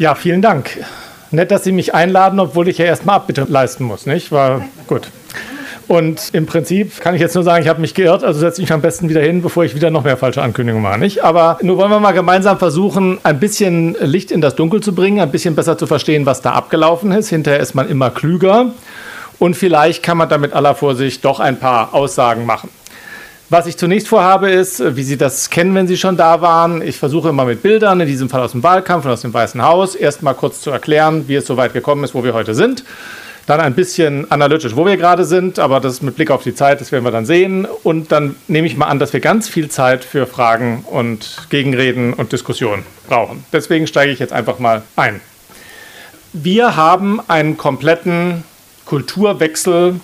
Ja, vielen Dank. Nett, dass Sie mich einladen, obwohl ich ja erstmal Abbitte leisten muss, nicht? War gut. Und im Prinzip kann ich jetzt nur sagen, ich habe mich geirrt, also setze ich mich am besten wieder hin, bevor ich wieder noch mehr falsche Ankündigungen mache. Nicht? Aber nur wollen wir mal gemeinsam versuchen, ein bisschen Licht in das Dunkel zu bringen, ein bisschen besser zu verstehen, was da abgelaufen ist. Hinterher ist man immer klüger. Und vielleicht kann man da mit aller Vorsicht doch ein paar Aussagen machen. Was ich zunächst vorhabe, ist, wie Sie das kennen, wenn Sie schon da waren, ich versuche immer mit Bildern, in diesem Fall aus dem Wahlkampf und aus dem Weißen Haus, erst mal kurz zu erklären, wie es so weit gekommen ist, wo wir heute sind. Dann ein bisschen analytisch, wo wir gerade sind, aber das mit Blick auf die Zeit, das werden wir dann sehen. Und dann nehme ich mal an, dass wir ganz viel Zeit für Fragen und Gegenreden und Diskussionen brauchen. Deswegen steige ich jetzt einfach mal ein. Wir haben einen kompletten Kulturwechsel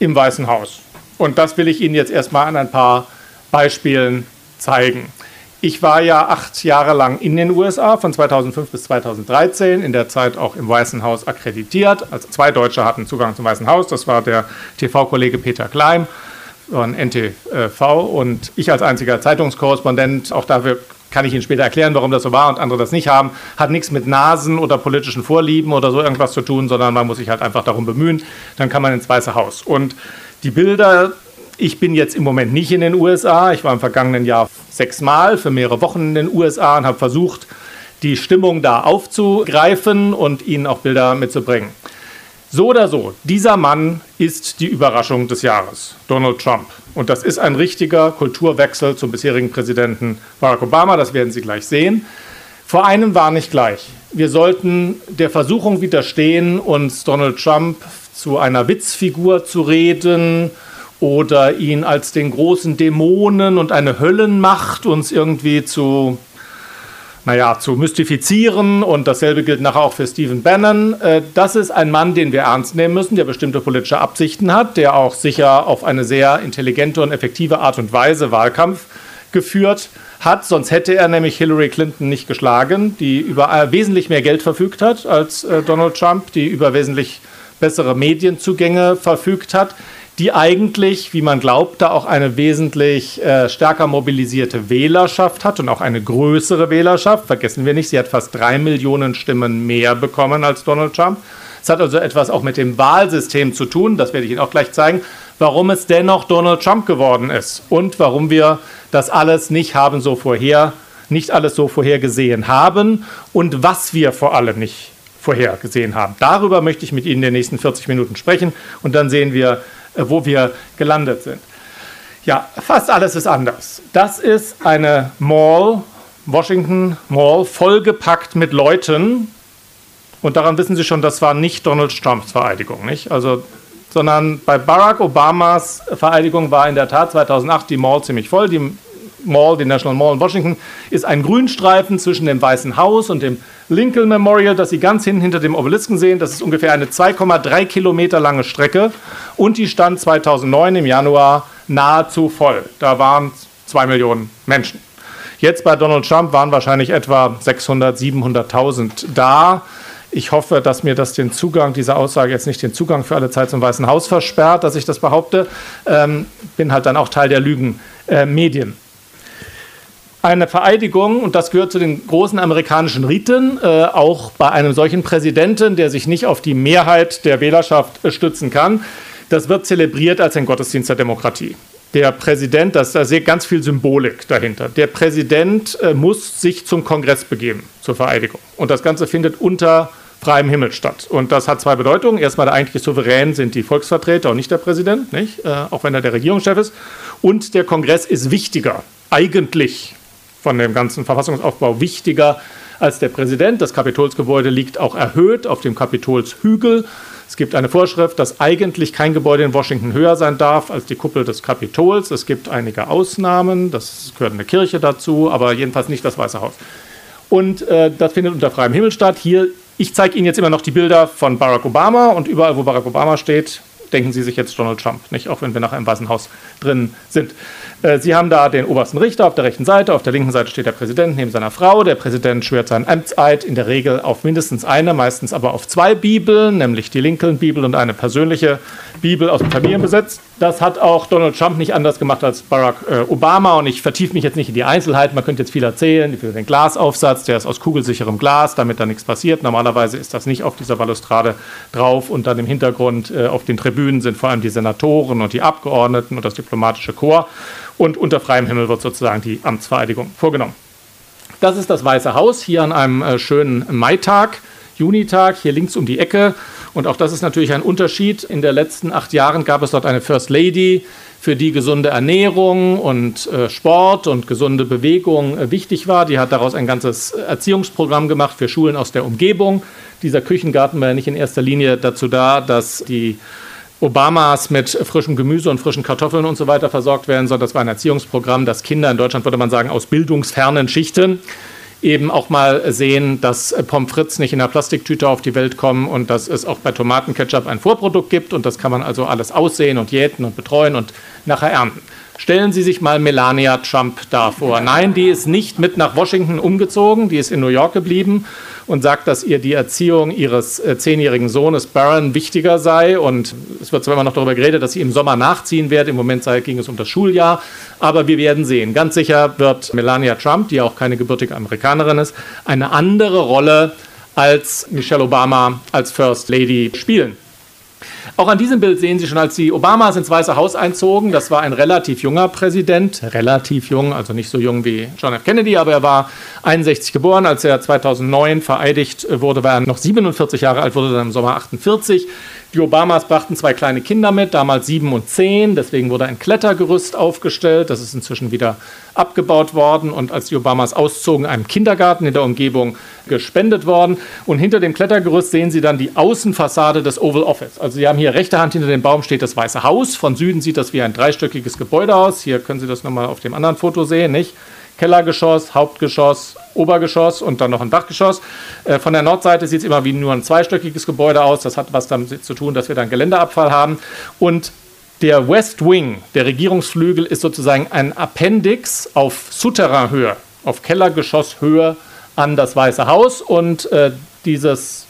im Weißen Haus. Und das will ich Ihnen jetzt erstmal an ein paar Beispielen zeigen. Ich war ja acht Jahre lang in den USA, von 2005 bis 2013, in der Zeit auch im Weißen Haus akkreditiert. Also zwei Deutsche hatten Zugang zum Weißen Haus. Das war der TV-Kollege Peter Kleim von NTV und ich als einziger Zeitungskorrespondent. Auch dafür kann ich Ihnen später erklären, warum das so war und andere das nicht haben. Hat nichts mit Nasen oder politischen Vorlieben oder so irgendwas zu tun, sondern man muss sich halt einfach darum bemühen. Dann kann man ins Weiße Haus. Und die Bilder, ich bin jetzt im Moment nicht in den USA. Ich war im vergangenen Jahr sechsmal für mehrere Wochen in den USA und habe versucht, die Stimmung da aufzugreifen und Ihnen auch Bilder mitzubringen. So oder so, dieser Mann ist die Überraschung des Jahres, Donald Trump. Und das ist ein richtiger Kulturwechsel zum bisherigen Präsidenten Barack Obama, das werden Sie gleich sehen. Vor einem war nicht gleich. Wir sollten der Versuchung widerstehen, uns Donald Trump zu einer Witzfigur zu reden oder ihn als den großen Dämonen und eine Höllenmacht uns irgendwie zu, naja, zu mystifizieren. Und dasselbe gilt nachher auch für Stephen Bannon. Äh, das ist ein Mann, den wir ernst nehmen müssen, der bestimmte politische Absichten hat, der auch sicher auf eine sehr intelligente und effektive Art und Weise Wahlkampf geführt hat. Sonst hätte er nämlich Hillary Clinton nicht geschlagen, die über äh, wesentlich mehr Geld verfügt hat als äh, Donald Trump, die über wesentlich bessere Medienzugänge verfügt hat, die eigentlich, wie man glaubt, da auch eine wesentlich äh, stärker mobilisierte Wählerschaft hat und auch eine größere Wählerschaft. Vergessen wir nicht, sie hat fast drei Millionen Stimmen mehr bekommen als Donald Trump. Es hat also etwas auch mit dem Wahlsystem zu tun, das werde ich Ihnen auch gleich zeigen, warum es dennoch Donald Trump geworden ist und warum wir das alles nicht haben so vorher, nicht alles so vorhergesehen haben und was wir vor allem nicht vorhergesehen haben. Darüber möchte ich mit Ihnen in den nächsten 40 Minuten sprechen und dann sehen wir, äh, wo wir gelandet sind. Ja, fast alles ist anders. Das ist eine Mall, Washington Mall, vollgepackt mit Leuten. Und daran wissen Sie schon, das war nicht Donald Trumps Vereidigung, nicht? Also, sondern bei Barack Obamas Vereidigung war in der Tat 2008 die Mall ziemlich voll. Die Mall, die National Mall in Washington, ist ein Grünstreifen zwischen dem Weißen Haus und dem Lincoln Memorial, das Sie ganz hinten hinter dem Obelisken sehen. Das ist ungefähr eine 2,3 Kilometer lange Strecke und die stand 2009 im Januar nahezu voll. Da waren zwei Millionen Menschen. Jetzt bei Donald Trump waren wahrscheinlich etwa 600, 700.000 da. Ich hoffe, dass mir das den Zugang, diese Aussage jetzt nicht den Zugang für alle Zeit zum Weißen Haus versperrt, dass ich das behaupte. Ähm, bin halt dann auch Teil der Lügenmedien. Äh, eine Vereidigung, und das gehört zu den großen amerikanischen Riten, äh, auch bei einem solchen Präsidenten, der sich nicht auf die Mehrheit der Wählerschaft äh, stützen kann, das wird zelebriert als ein Gottesdienst der Demokratie. Der Präsident, das, da sehe ganz viel Symbolik dahinter. Der Präsident äh, muss sich zum Kongress begeben, zur Vereidigung. Und das Ganze findet unter freiem Himmel statt. Und das hat zwei Bedeutungen. Erstmal, der eigentliche Souverän sind die Volksvertreter und nicht der Präsident, nicht? Äh, auch wenn er der Regierungschef ist. Und der Kongress ist wichtiger, eigentlich von dem ganzen Verfassungsaufbau wichtiger als der Präsident. Das Kapitolsgebäude liegt auch erhöht auf dem Kapitolshügel. Es gibt eine Vorschrift, dass eigentlich kein Gebäude in Washington höher sein darf als die Kuppel des Kapitols. Es gibt einige Ausnahmen, das gehört eine Kirche dazu, aber jedenfalls nicht das Weiße Haus. Und äh, das findet unter freiem Himmel statt. Hier, ich zeige Ihnen jetzt immer noch die Bilder von Barack Obama und überall, wo Barack Obama steht, denken Sie sich jetzt Donald Trump, nicht? Auch wenn wir nachher im Weißen Haus drin sind. Äh, Sie haben da den obersten Richter auf der rechten Seite, auf der linken Seite steht der Präsident neben seiner Frau. Der Präsident schwört seinen Amtseid in der Regel auf mindestens eine, meistens aber auf zwei Bibeln, nämlich die Lincoln-Bibel und eine persönliche Bibel aus dem Familienbesitz. Das hat auch Donald Trump nicht anders gemacht als Barack äh, Obama. Und ich vertiefe mich jetzt nicht in die Einzelheiten. Man könnte jetzt viel erzählen über den Glasaufsatz. Der ist aus kugelsicherem Glas, damit da nichts passiert. Normalerweise ist das nicht auf dieser Balustrade drauf. Und dann im Hintergrund äh, auf den Tribünen sind vor allem die Senatoren und die Abgeordneten und das diplomatische Korps. Und unter freiem Himmel wird sozusagen die Amtsvereidigung vorgenommen. Das ist das Weiße Haus hier an einem äh, schönen Maitag, Junitag, hier links um die Ecke. Und auch das ist natürlich ein Unterschied. In den letzten acht Jahren gab es dort eine First Lady, für die gesunde Ernährung und äh, Sport und gesunde Bewegung äh, wichtig war. Die hat daraus ein ganzes Erziehungsprogramm gemacht für Schulen aus der Umgebung. Dieser Küchengarten war ja nicht in erster Linie dazu da, dass die Obamas mit frischem Gemüse und frischen Kartoffeln und so weiter versorgt werden, sondern das war ein Erziehungsprogramm, das Kinder in Deutschland, würde man sagen, aus bildungsfernen Schichten eben auch mal sehen, dass Pommes frites nicht in einer Plastiktüte auf die Welt kommen und dass es auch bei Tomatenketchup ein Vorprodukt gibt und das kann man also alles aussehen und jäten und betreuen und nachher ernten. Stellen Sie sich mal Melania Trump da vor. Nein, die ist nicht mit nach Washington umgezogen, die ist in New York geblieben und sagt, dass ihr die Erziehung ihres äh, zehnjährigen Sohnes Barron wichtiger sei. Und es wird zwar immer noch darüber geredet, dass sie im Sommer nachziehen wird. Im Moment sei, ging es um das Schuljahr. Aber wir werden sehen. Ganz sicher wird Melania Trump, die auch keine gebürtige Amerikanerin ist, eine andere Rolle als Michelle Obama als First Lady spielen. Auch an diesem Bild sehen Sie schon, als die Obamas ins Weiße Haus einzogen, das war ein relativ junger Präsident, relativ jung, also nicht so jung wie John F. Kennedy, aber er war 61 geboren. Als er 2009 vereidigt wurde, war er noch 47 Jahre alt, wurde dann im Sommer 48. Die Obamas brachten zwei kleine Kinder mit, damals sieben und zehn. Deswegen wurde ein Klettergerüst aufgestellt. Das ist inzwischen wieder abgebaut worden und als die Obamas auszogen, einem Kindergarten in der Umgebung gespendet worden. Und hinter dem Klettergerüst sehen Sie dann die Außenfassade des Oval Office. Also Sie haben hier rechte Hand hinter dem Baum steht das Weiße Haus. Von Süden sieht das wie ein dreistöckiges Gebäude aus. Hier können Sie das nochmal auf dem anderen Foto sehen, nicht? Kellergeschoss, Hauptgeschoss, Obergeschoss und dann noch ein Dachgeschoss. Äh, von der Nordseite sieht es immer wie nur ein zweistöckiges Gebäude aus. Das hat was damit zu tun, dass wir dann Geländeabfall haben. Und der West Wing, der Regierungsflügel, ist sozusagen ein Appendix auf Souterrainhöhe, auf Kellergeschosshöhe an das Weiße Haus. Und äh, dieses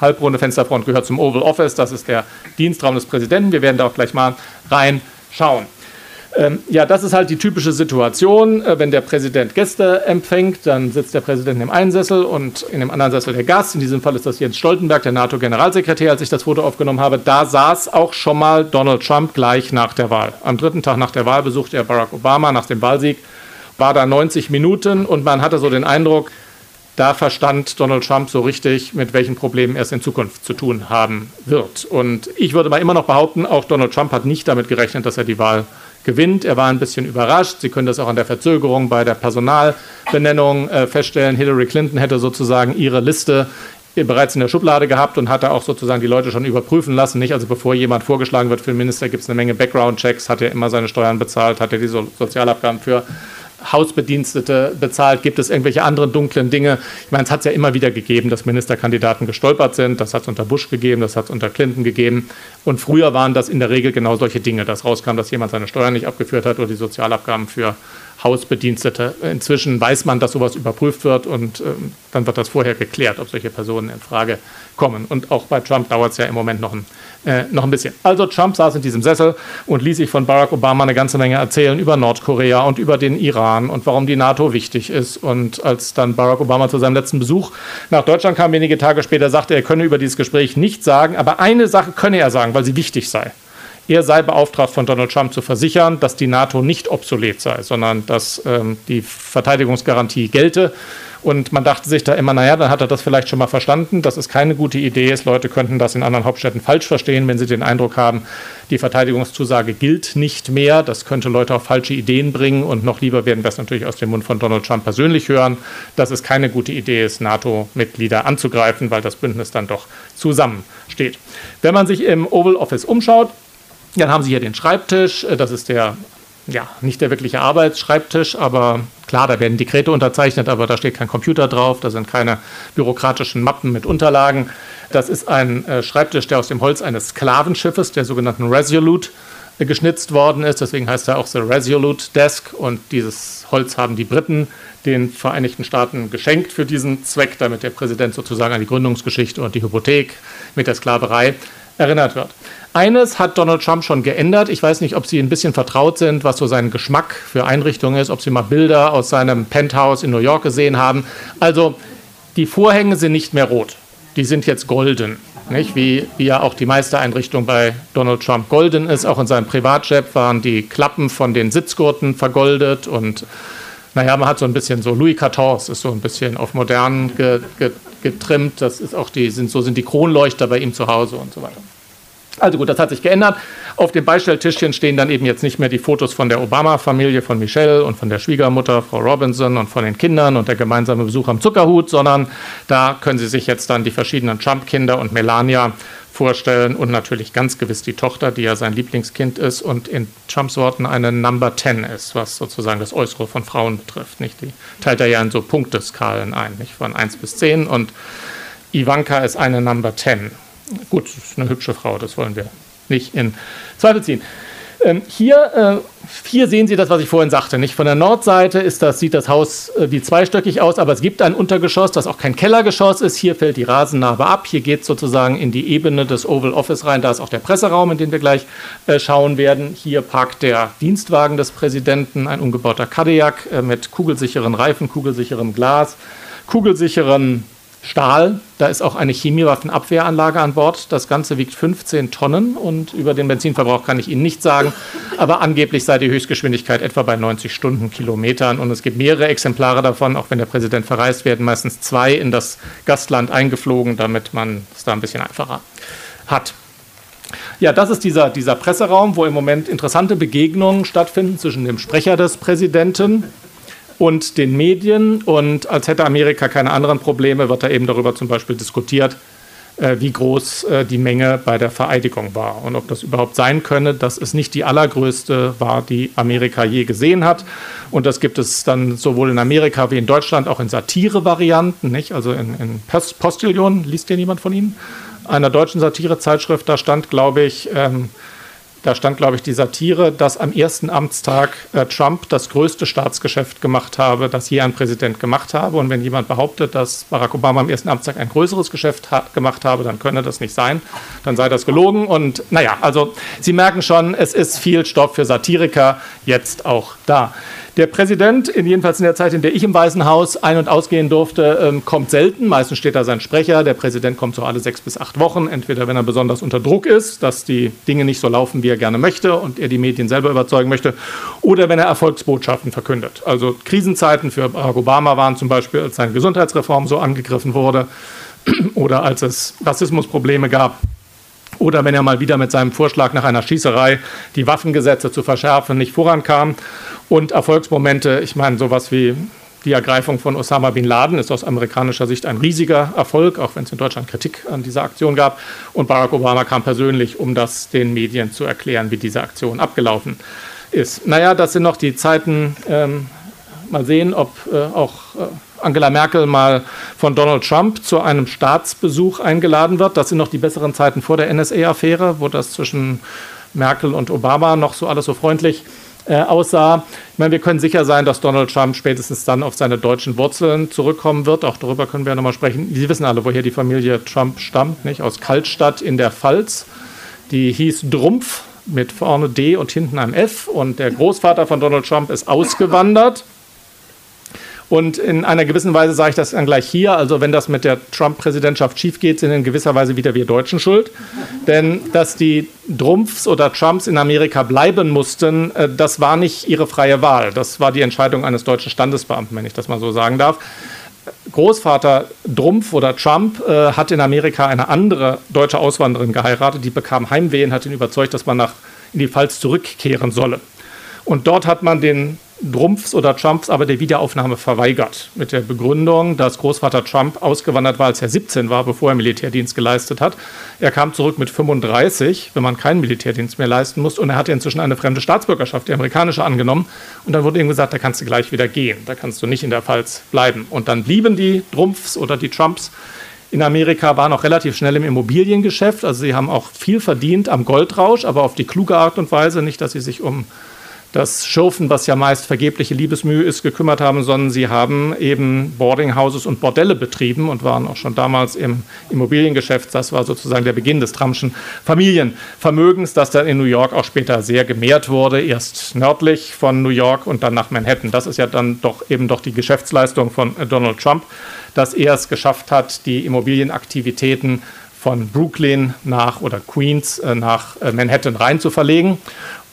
halbrunde Fensterfront gehört zum Oval Office. Das ist der Dienstraum des Präsidenten. Wir werden da auch gleich mal reinschauen. Ähm, ja, das ist halt die typische Situation. Äh, wenn der Präsident Gäste empfängt, dann sitzt der Präsident im einen Sessel und in dem anderen Sessel der Gast. In diesem Fall ist das Jens Stoltenberg, der NATO-Generalsekretär, als ich das Foto aufgenommen habe. Da saß auch schon mal Donald Trump gleich nach der Wahl. Am dritten Tag nach der Wahl besuchte er Barack Obama nach dem Wahlsieg, war da 90 Minuten und man hatte so den Eindruck, da verstand Donald Trump so richtig, mit welchen Problemen er es in Zukunft zu tun haben wird. Und ich würde mal immer noch behaupten, auch Donald Trump hat nicht damit gerechnet, dass er die Wahl gewinnt. Er war ein bisschen überrascht. Sie können das auch an der Verzögerung bei der Personalbenennung äh, feststellen. Hillary Clinton hätte sozusagen ihre Liste bereits in der Schublade gehabt und hatte auch sozusagen die Leute schon überprüfen lassen. Nicht? Also bevor jemand vorgeschlagen wird für den Minister, gibt es eine Menge Background-Checks, hat er immer seine Steuern bezahlt, hat er die so Sozialabgaben für Hausbedienstete bezahlt? Gibt es irgendwelche anderen dunklen Dinge? Ich meine, es hat es ja immer wieder gegeben, dass Ministerkandidaten gestolpert sind. Das hat es unter Bush gegeben, das hat es unter Clinton gegeben. Und früher waren das in der Regel genau solche Dinge, dass rauskam, dass jemand seine Steuern nicht abgeführt hat oder die Sozialabgaben für Hausbedienstete. Inzwischen weiß man, dass sowas überprüft wird und ähm, dann wird das vorher geklärt, ob solche Personen in Frage kommen. Und auch bei Trump dauert es ja im Moment noch ein äh, noch ein bisschen. Also Trump saß in diesem Sessel und ließ sich von Barack Obama eine ganze Menge erzählen über Nordkorea und über den Iran und warum die NATO wichtig ist. Und als dann Barack Obama zu seinem letzten Besuch nach Deutschland kam, wenige Tage später, sagte er, er könne über dieses Gespräch nichts sagen, aber eine Sache könne er sagen, weil sie wichtig sei. Er sei beauftragt von Donald Trump zu versichern, dass die NATO nicht obsolet sei, sondern dass ähm, die Verteidigungsgarantie gelte und man dachte sich da immer, naja, dann hat er das vielleicht schon mal verstanden, dass es keine gute Idee ist. Leute könnten das in anderen Hauptstädten falsch verstehen, wenn sie den Eindruck haben, die Verteidigungszusage gilt nicht mehr. Das könnte Leute auf falsche Ideen bringen. Und noch lieber werden wir es natürlich aus dem Mund von Donald Trump persönlich hören, dass es keine gute Idee ist, NATO-Mitglieder anzugreifen, weil das Bündnis dann doch zusammensteht. Wenn man sich im Oval Office umschaut, dann haben Sie hier den Schreibtisch. Das ist der ja, nicht der wirkliche Arbeitsschreibtisch, aber klar, da werden Dekrete unterzeichnet, aber da steht kein Computer drauf, da sind keine bürokratischen Mappen mit Unterlagen. Das ist ein äh, Schreibtisch, der aus dem Holz eines Sklavenschiffes, der sogenannten Resolute, äh, geschnitzt worden ist. Deswegen heißt er auch The Resolute Desk. Und dieses Holz haben die Briten den Vereinigten Staaten geschenkt für diesen Zweck, damit der Präsident sozusagen an die Gründungsgeschichte und die Hypothek mit der Sklaverei erinnert wird. Eines hat Donald Trump schon geändert. Ich weiß nicht, ob Sie ein bisschen vertraut sind, was so sein Geschmack für Einrichtungen ist, ob Sie mal Bilder aus seinem Penthouse in New York gesehen haben. Also die Vorhänge sind nicht mehr rot, die sind jetzt golden. Nicht? Wie, wie ja auch die meiste Einrichtung bei Donald Trump golden ist. Auch in seinem Privatjet waren die Klappen von den Sitzgurten vergoldet und naja, man hat so ein bisschen so Louis XIV ist so ein bisschen auf modern ge, ge, getrimmt. Das ist auch die, sind, so sind die Kronleuchter bei ihm zu Hause und so weiter. Also gut, das hat sich geändert. Auf dem Beistelltischchen stehen dann eben jetzt nicht mehr die Fotos von der Obama-Familie, von Michelle und von der Schwiegermutter, Frau Robinson und von den Kindern und der gemeinsame Besuch am Zuckerhut, sondern da können Sie sich jetzt dann die verschiedenen Trump-Kinder und Melania vorstellen und natürlich ganz gewiss die Tochter, die ja sein Lieblingskind ist und in Trumps Worten eine Number 10 ist, was sozusagen das Äußere von Frauen betrifft. Nicht? Die teilt er ja in so Punkteskalen ein, nicht? von 1 bis 10 und Ivanka ist eine Number 10. Gut, ist eine hübsche Frau, das wollen wir nicht in Zweifel ziehen. Ähm, hier, äh, hier sehen Sie das, was ich vorhin sagte. Nicht? Von der Nordseite ist das, sieht das Haus äh, wie zweistöckig aus, aber es gibt ein Untergeschoss, das auch kein Kellergeschoss ist. Hier fällt die Rasennarbe ab. Hier geht es sozusagen in die Ebene des Oval Office rein. Da ist auch der Presseraum, in den wir gleich äh, schauen werden. Hier parkt der Dienstwagen des Präsidenten, ein umgebauter Cadillac äh, mit kugelsicheren Reifen, kugelsicherem Glas, kugelsicheren Stahl. Da ist auch eine Chemiewaffenabwehranlage an Bord. Das Ganze wiegt 15 Tonnen und über den Benzinverbrauch kann ich Ihnen nicht sagen. Aber angeblich sei die Höchstgeschwindigkeit etwa bei 90 Stundenkilometern und es gibt mehrere Exemplare davon, auch wenn der Präsident verreist, werden meistens zwei in das Gastland eingeflogen, damit man es da ein bisschen einfacher hat. Ja, das ist dieser, dieser Presseraum, wo im Moment interessante Begegnungen stattfinden zwischen dem Sprecher des Präsidenten und den Medien. Und als hätte Amerika keine anderen Probleme, wird da eben darüber zum Beispiel diskutiert, äh, wie groß äh, die Menge bei der Vereidigung war und ob das überhaupt sein könne, dass es nicht die allergrößte war, die Amerika je gesehen hat. Und das gibt es dann sowohl in Amerika wie in Deutschland auch in Satire-Varianten, nicht? Also in, in Postillon, liest hier niemand von Ihnen? Einer deutschen Satirezeitschrift, da stand, glaube ich, ähm, da stand, glaube ich, die Satire, dass am ersten Amtstag äh, Trump das größte Staatsgeschäft gemacht habe, das je ein Präsident gemacht habe. Und wenn jemand behauptet, dass Barack Obama am ersten Amtstag ein größeres Geschäft hat, gemacht habe, dann könne das nicht sein. Dann sei das gelogen. Und naja, also Sie merken schon, es ist viel Stoff für Satiriker jetzt auch da. Der Präsident, in jedenfalls in der Zeit, in der ich im Weißen Haus ein- und ausgehen durfte, ähm, kommt selten. Meistens steht da sein Sprecher. Der Präsident kommt so alle sechs bis acht Wochen, entweder wenn er besonders unter Druck ist, dass die Dinge nicht so laufen, wie er gerne möchte und er die Medien selber überzeugen möchte, oder wenn er Erfolgsbotschaften verkündet. Also Krisenzeiten für Barack Obama waren zum Beispiel, als seine Gesundheitsreform so angegriffen wurde oder als es Rassismusprobleme gab oder wenn er mal wieder mit seinem Vorschlag nach einer Schießerei die Waffengesetze zu verschärfen nicht vorankam. Und Erfolgsmomente, ich meine, sowas wie die Ergreifung von Osama bin Laden ist aus amerikanischer Sicht ein riesiger Erfolg, auch wenn es in Deutschland Kritik an dieser Aktion gab. Und Barack Obama kam persönlich, um das den Medien zu erklären, wie diese Aktion abgelaufen ist. Naja, das sind noch die Zeiten, ähm, mal sehen, ob äh, auch äh, Angela Merkel mal von Donald Trump zu einem Staatsbesuch eingeladen wird. Das sind noch die besseren Zeiten vor der NSA-Affäre, wo das zwischen Merkel und Obama noch so alles so freundlich äh, aussah. Ich meine, wir können sicher sein, dass Donald Trump spätestens dann auf seine deutschen Wurzeln zurückkommen wird. Auch darüber können wir nochmal sprechen. Sie wissen alle, woher die Familie Trump stammt, nicht? Aus Kaltstadt in der Pfalz. Die hieß Drumpf mit vorne D und hinten einem F. Und der Großvater von Donald Trump ist ausgewandert und in einer gewissen Weise sage ich das dann gleich hier. Also, wenn das mit der Trump-Präsidentschaft schief geht, sind in gewisser Weise wieder wir Deutschen schuld. Denn dass die Trumpfs oder Trumps in Amerika bleiben mussten, äh, das war nicht ihre freie Wahl. Das war die Entscheidung eines deutschen Standesbeamten, wenn ich das mal so sagen darf. Großvater Drumpf oder Trump äh, hat in Amerika eine andere deutsche Auswanderin geheiratet, die bekam Heimweh und hat ihn überzeugt, dass man nach, in die Pfalz zurückkehren solle. Und dort hat man den Trumpfs oder Trumps aber der Wiederaufnahme verweigert. Mit der Begründung, dass Großvater Trump ausgewandert war, als er 17 war, bevor er Militärdienst geleistet hat. Er kam zurück mit 35, wenn man keinen Militärdienst mehr leisten muss. Und er hatte inzwischen eine fremde Staatsbürgerschaft, die amerikanische, angenommen. Und dann wurde ihm gesagt, da kannst du gleich wieder gehen. Da kannst du nicht in der Pfalz bleiben. Und dann blieben die Trumpfs oder die Trumps in Amerika waren auch relativ schnell im Immobiliengeschäft. Also sie haben auch viel verdient am Goldrausch, aber auf die kluge Art und Weise. Nicht, dass sie sich um das Schürfen, was ja meist vergebliche Liebesmühe ist, gekümmert haben, sondern sie haben eben Boardinghouses und Bordelle betrieben und waren auch schon damals im Immobiliengeschäft. Das war sozusagen der Beginn des Trumpschen Familienvermögens, das dann in New York auch später sehr gemehrt wurde, erst nördlich von New York und dann nach Manhattan. Das ist ja dann doch eben doch die Geschäftsleistung von Donald Trump, dass er es geschafft hat, die Immobilienaktivitäten von Brooklyn nach oder Queens äh, nach äh, Manhattan rein zu verlegen.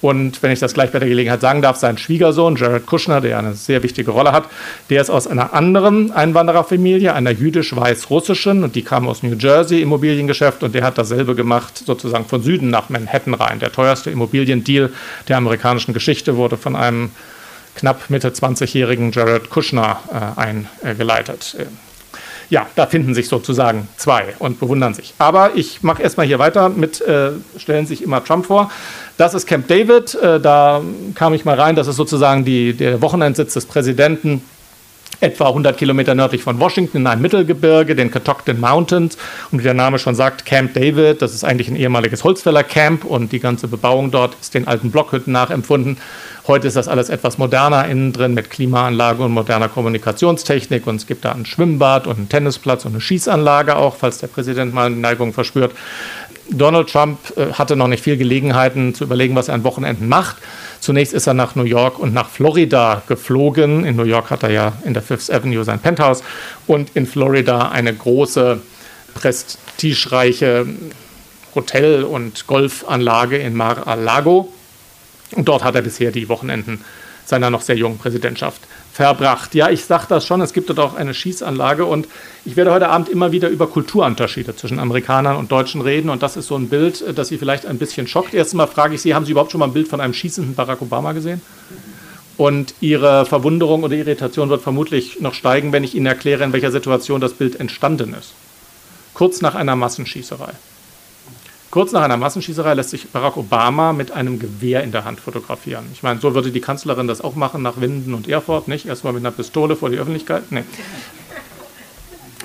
Und wenn ich das gleich bei der Gelegenheit sagen darf, sein Schwiegersohn Jared Kushner, der eine sehr wichtige Rolle hat, der ist aus einer anderen Einwandererfamilie, einer jüdisch-weiß-russischen, und die kam aus New Jersey, Immobiliengeschäft, und der hat dasselbe gemacht, sozusagen von Süden nach Manhattan rein. Der teuerste Immobiliendeal der amerikanischen Geschichte wurde von einem knapp Mitte 20-jährigen Jared Kushner äh, eingeleitet. Ja, da finden sich sozusagen zwei und bewundern sich. Aber ich mache erstmal hier weiter mit, äh, stellen sich immer Trump vor. Das ist Camp David. Äh, da kam ich mal rein. Das ist sozusagen die, der Wochenendsitz des Präsidenten etwa 100 Kilometer nördlich von Washington in einem Mittelgebirge, den Catoctin Mountains. Und wie der Name schon sagt, Camp David, das ist eigentlich ein ehemaliges Holzfällercamp und die ganze Bebauung dort ist den alten Blockhütten nachempfunden. Heute ist das alles etwas moderner innen drin mit Klimaanlage und moderner Kommunikationstechnik und es gibt da ein Schwimmbad und einen Tennisplatz und eine Schießanlage auch, falls der Präsident mal eine Neigung verspürt. Donald Trump äh, hatte noch nicht viel Gelegenheiten zu überlegen, was er an Wochenenden macht. Zunächst ist er nach New York und nach Florida geflogen. In New York hat er ja in der Fifth Avenue sein Penthouse und in Florida eine große, prestigereiche Hotel- und Golfanlage in Mar-a-Lago. Und dort hat er bisher die Wochenenden seiner noch sehr jungen Präsidentschaft verbracht. Ja, ich sage das schon, es gibt dort auch eine Schießanlage und ich werde heute Abend immer wieder über Kulturunterschiede zwischen Amerikanern und Deutschen reden und das ist so ein Bild, äh, das Sie vielleicht ein bisschen schockt. Erstmal frage ich Sie, haben Sie überhaupt schon mal ein Bild von einem schießenden Barack Obama gesehen? Und Ihre Verwunderung oder Irritation wird vermutlich noch steigen, wenn ich Ihnen erkläre, in welcher Situation das Bild entstanden ist. Kurz nach einer Massenschießerei. Kurz nach einer Massenschießerei lässt sich Barack Obama mit einem Gewehr in der Hand fotografieren. Ich meine, so würde die Kanzlerin das auch machen nach Winden und Erfurt, nicht? Erstmal mit einer Pistole vor die Öffentlichkeit. Nee.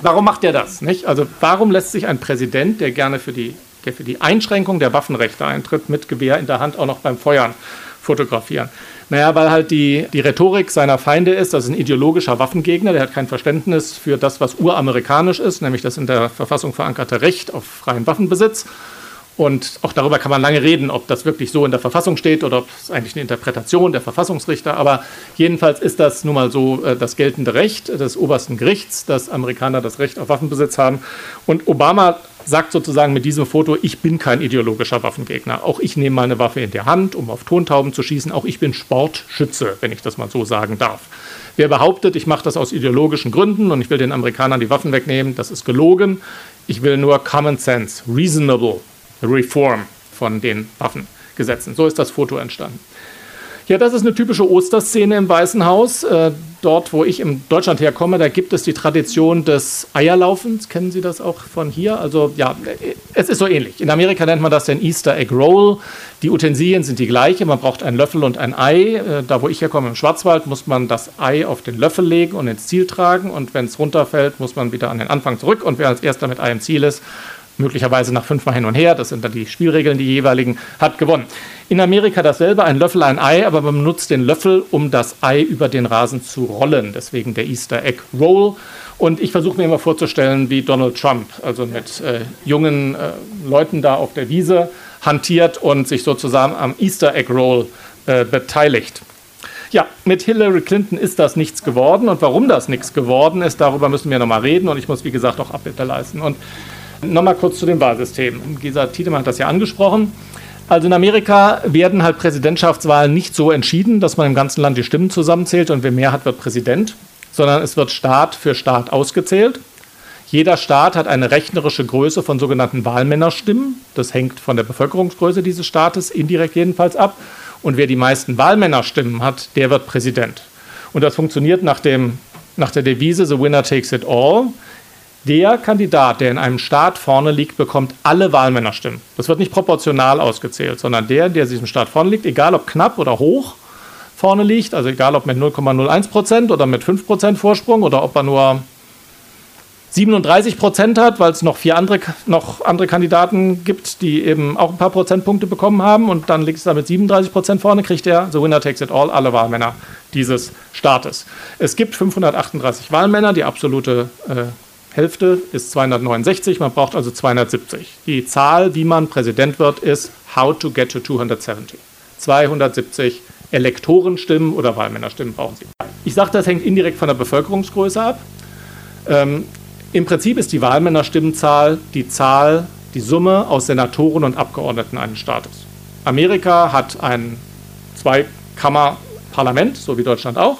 Warum macht er das? Nicht? Also warum lässt sich ein Präsident, der gerne für die, der für die Einschränkung der Waffenrechte eintritt, mit Gewehr in der Hand auch noch beim Feuern fotografieren? Naja, weil halt die, die Rhetorik seiner Feinde ist, das ist ein ideologischer Waffengegner, der hat kein Verständnis für das, was uramerikanisch ist, nämlich das in der Verfassung verankerte Recht auf freien Waffenbesitz. Und auch darüber kann man lange reden, ob das wirklich so in der Verfassung steht oder ob es eigentlich eine Interpretation der Verfassungsrichter. Aber jedenfalls ist das nun mal so äh, das geltende Recht des obersten Gerichts, dass Amerikaner das Recht auf Waffenbesitz haben. Und Obama sagt sozusagen mit diesem Foto, ich bin kein ideologischer Waffengegner. Auch ich nehme meine Waffe in der Hand, um auf Tontauben zu schießen. Auch ich bin Sportschütze, wenn ich das mal so sagen darf. Wer behauptet, ich mache das aus ideologischen Gründen und ich will den Amerikanern die Waffen wegnehmen, das ist gelogen. Ich will nur Common Sense, reasonable Reform von den Waffengesetzen. So ist das Foto entstanden. Ja, das ist eine typische Osterszene im Weißen Haus. Äh, dort, wo ich in Deutschland herkomme, da gibt es die Tradition des Eierlaufens. Kennen Sie das auch von hier? Also ja, es ist so ähnlich. In Amerika nennt man das den Easter Egg Roll. Die Utensilien sind die gleiche. Man braucht einen Löffel und ein Ei. Äh, da, wo ich herkomme, im Schwarzwald, muss man das Ei auf den Löffel legen und ins Ziel tragen. Und wenn es runterfällt, muss man wieder an den Anfang zurück. Und wer als erster mit Ei im Ziel ist, möglicherweise nach fünfmal hin und her, das sind dann die Spielregeln, die jeweiligen, hat gewonnen. In Amerika dasselbe, ein Löffel, ein Ei, aber man benutzt den Löffel, um das Ei über den Rasen zu rollen, deswegen der Easter Egg Roll. Und ich versuche mir immer vorzustellen, wie Donald Trump, also mit äh, jungen äh, Leuten da auf der Wiese hantiert und sich sozusagen am Easter Egg Roll äh, beteiligt. Ja, mit Hillary Clinton ist das nichts geworden. Und warum das nichts geworden ist, darüber müssen wir nochmal reden. Und ich muss, wie gesagt, auch Abbitte leisten. Und Nochmal kurz zu dem Wahlsystem. Gesa Tiedemann hat das ja angesprochen. Also in Amerika werden halt Präsidentschaftswahlen nicht so entschieden, dass man im ganzen Land die Stimmen zusammenzählt und wer mehr hat, wird Präsident, sondern es wird Staat für Staat ausgezählt. Jeder Staat hat eine rechnerische Größe von sogenannten Wahlmännerstimmen. Das hängt von der Bevölkerungsgröße dieses Staates indirekt jedenfalls ab. Und wer die meisten Wahlmännerstimmen hat, der wird Präsident. Und das funktioniert nach, dem, nach der Devise The Winner Takes It All. Der Kandidat, der in einem Staat vorne liegt, bekommt alle Wahlmännerstimmen. Das wird nicht proportional ausgezählt, sondern der, der diesem Staat vorne liegt, egal ob knapp oder hoch vorne liegt, also egal ob mit 0,01 Prozent oder mit 5 Prozent Vorsprung oder ob er nur 37 Prozent hat, weil es noch vier andere, noch andere Kandidaten gibt, die eben auch ein paar Prozentpunkte bekommen haben und dann liegt es da mit 37 Prozent vorne, kriegt er, the winner takes it all, alle Wahlmänner dieses Staates. Es gibt 538 Wahlmänner, die absolute äh, Hälfte ist 269, man braucht also 270. Die Zahl, wie man Präsident wird, ist how to get to 270. 270 Elektorenstimmen oder Wahlmännerstimmen brauchen Sie. Ich sage, das hängt indirekt von der Bevölkerungsgröße ab. Ähm, Im Prinzip ist die Wahlmännerstimmenzahl die Zahl, die Summe aus Senatoren und Abgeordneten eines Staates. Amerika hat ein Zweikammerparlament, so wie Deutschland auch.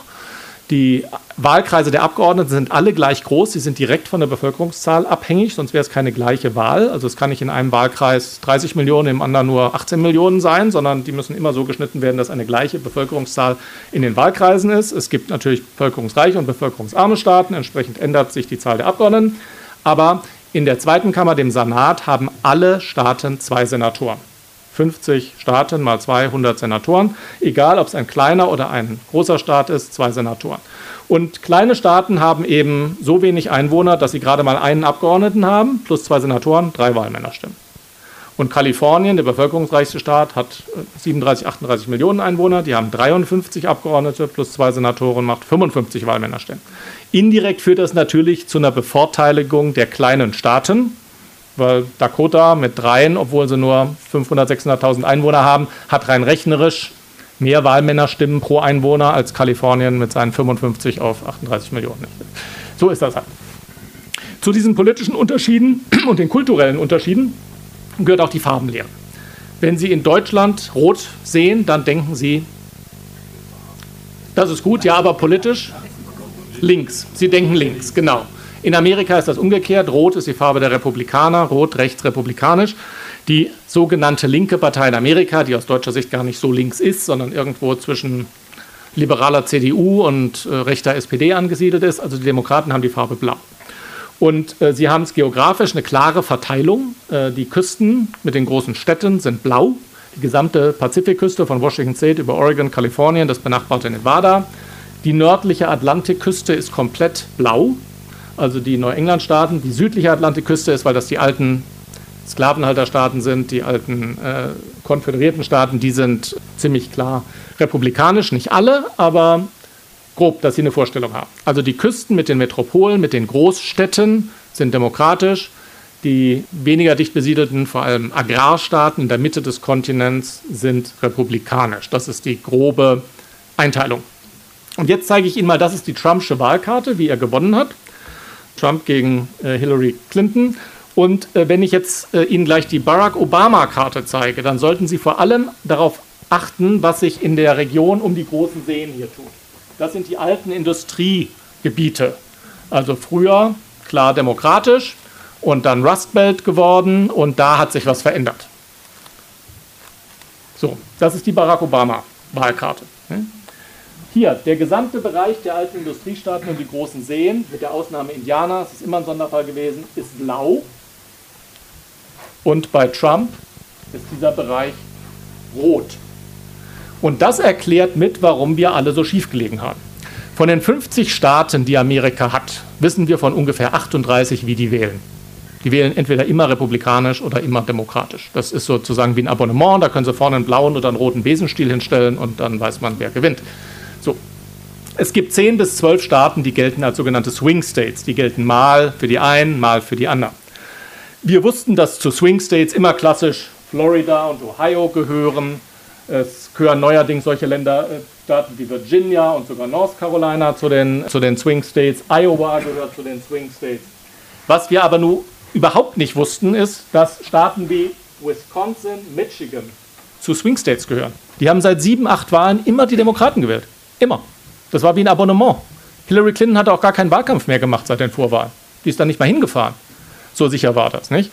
Die Wahlkreise der Abgeordneten sind alle gleich groß. Sie sind direkt von der Bevölkerungszahl abhängig, sonst wäre es keine gleiche Wahl. Also es kann nicht in einem Wahlkreis 30 Millionen, im anderen nur 18 Millionen sein, sondern die müssen immer so geschnitten werden, dass eine gleiche Bevölkerungszahl in den Wahlkreisen ist. Es gibt natürlich bevölkerungsreiche und bevölkerungsarme Staaten. Entsprechend ändert sich die Zahl der Abgeordneten. Aber in der zweiten Kammer, dem Senat, haben alle Staaten zwei Senatoren. 50 Staaten mal 200 Senatoren, egal ob es ein kleiner oder ein großer Staat ist, zwei Senatoren. Und kleine Staaten haben eben so wenig Einwohner, dass sie gerade mal einen Abgeordneten haben, plus zwei Senatoren, drei Wahlmännerstimmen. Und Kalifornien, der bevölkerungsreichste Staat, hat 37, äh, 38 Millionen Einwohner. Die haben 53 Abgeordnete plus zwei Senatoren, macht 55 Wahlmännerstimmen. Indirekt führt das natürlich zu einer Bevorteiligung der kleinen Staaten, weil Dakota mit dreien, obwohl sie nur 500.000, 600.000 Einwohner haben, hat rein rechnerisch mehr Wahlmännerstimmen pro Einwohner als Kalifornien mit seinen 55 auf 38 Millionen. So ist das halt. Zu diesen politischen Unterschieden und den kulturellen Unterschieden gehört auch die Farbenlehre. Wenn Sie in Deutschland rot sehen, dann denken Sie, das ist gut, ja, aber politisch links. Sie denken links, genau. In Amerika ist das umgekehrt. Rot ist die Farbe der Republikaner, rot rechts republikanisch. Die sogenannte linke Partei in Amerika, die aus deutscher Sicht gar nicht so links ist, sondern irgendwo zwischen liberaler CDU und äh, rechter SPD angesiedelt ist. Also die Demokraten haben die Farbe blau. Und äh, sie haben es geografisch eine klare Verteilung. Äh, die Küsten mit den großen Städten sind blau. Die gesamte Pazifikküste von Washington State über Oregon, Kalifornien, das benachbarte Nevada. Die nördliche Atlantikküste ist komplett blau also die Neuenglandstaaten. Die südliche Atlantikküste ist, weil das die alten Sklavenhalterstaaten sind, die alten äh, konföderierten Staaten, die sind ziemlich klar republikanisch, nicht alle, aber grob, dass sie eine Vorstellung haben. Also die Küsten mit den Metropolen, mit den Großstädten sind demokratisch. Die weniger dicht besiedelten, vor allem Agrarstaaten in der Mitte des Kontinents, sind republikanisch. Das ist die grobe Einteilung. Und jetzt zeige ich Ihnen mal, das ist die Trumpsche Wahlkarte, wie er gewonnen hat. Trump gegen äh, Hillary Clinton. Und äh, wenn ich jetzt äh, Ihnen gleich die Barack Obama-Karte zeige, dann sollten Sie vor allem darauf achten, was sich in der Region um die großen Seen hier tut. Das sind die alten Industriegebiete. Also früher klar demokratisch und dann Rust Belt geworden und da hat sich was verändert. So, das ist die Barack Obama-Wahlkarte. Hier, der gesamte Bereich der alten Industriestaaten und die großen Seen, mit der Ausnahme Indiana, das ist immer ein Sonderfall gewesen, ist blau. Und bei Trump ist dieser Bereich rot. Und das erklärt mit, warum wir alle so schief gelegen haben. Von den 50 Staaten, die Amerika hat, wissen wir von ungefähr 38, wie die wählen. Die wählen entweder immer republikanisch oder immer demokratisch. Das ist sozusagen wie ein Abonnement, da können Sie vorne einen blauen oder einen roten Besenstiel hinstellen und dann weiß man, wer gewinnt. So. Es gibt zehn bis zwölf Staaten, die gelten als sogenannte Swing States. Die gelten mal für die einen, mal für die anderen. Wir wussten, dass zu Swing States immer klassisch Florida und Ohio gehören. Es gehören neuerdings solche Länder, äh, Staaten wie Virginia und sogar North Carolina zu den, zu den Swing States. Iowa gehört zu den Swing States. Was wir aber nun überhaupt nicht wussten, ist, dass Staaten wie Wisconsin, Michigan zu Swing States gehören. Die haben seit sieben, acht Wahlen immer die Demokraten gewählt. Immer. Das war wie ein Abonnement. Hillary Clinton hatte auch gar keinen Wahlkampf mehr gemacht seit den Vorwahlen. Die ist dann nicht mal hingefahren. So sicher war das, nicht?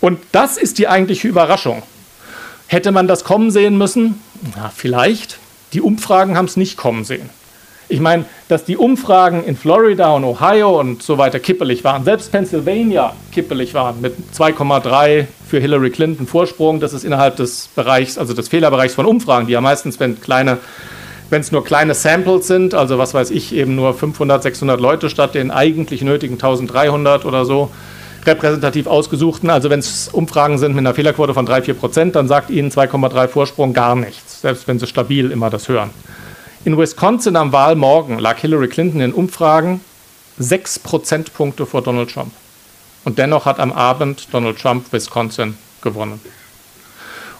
Und das ist die eigentliche Überraschung. Hätte man das kommen sehen müssen? Na, vielleicht. Die Umfragen haben es nicht kommen sehen. Ich meine, dass die Umfragen in Florida und Ohio und so weiter kippelig waren, selbst Pennsylvania kippelig waren mit 2,3 für Hillary Clinton Vorsprung, das ist innerhalb des Bereichs, also des Fehlerbereichs von Umfragen, die ja meistens, wenn kleine Wenn es nur kleine Samples sind, also was weiß ich, eben nur 500, 600 Leute statt den eigentlich nötigen 1300 oder so, repräsentativ ausgesuchten, also wenn es Umfragen sind mit einer Fehlerquote von 3, 4 Prozent, dann sagt Ihnen 2,3 Vorsprung gar nichts, selbst wenn Sie stabil immer das hören. In Wisconsin am Wahlmorgen lag Hillary Clinton in Umfragen 6 Prozentpunkte vor Donald Trump. Und dennoch hat am Abend Donald Trump Wisconsin gewonnen.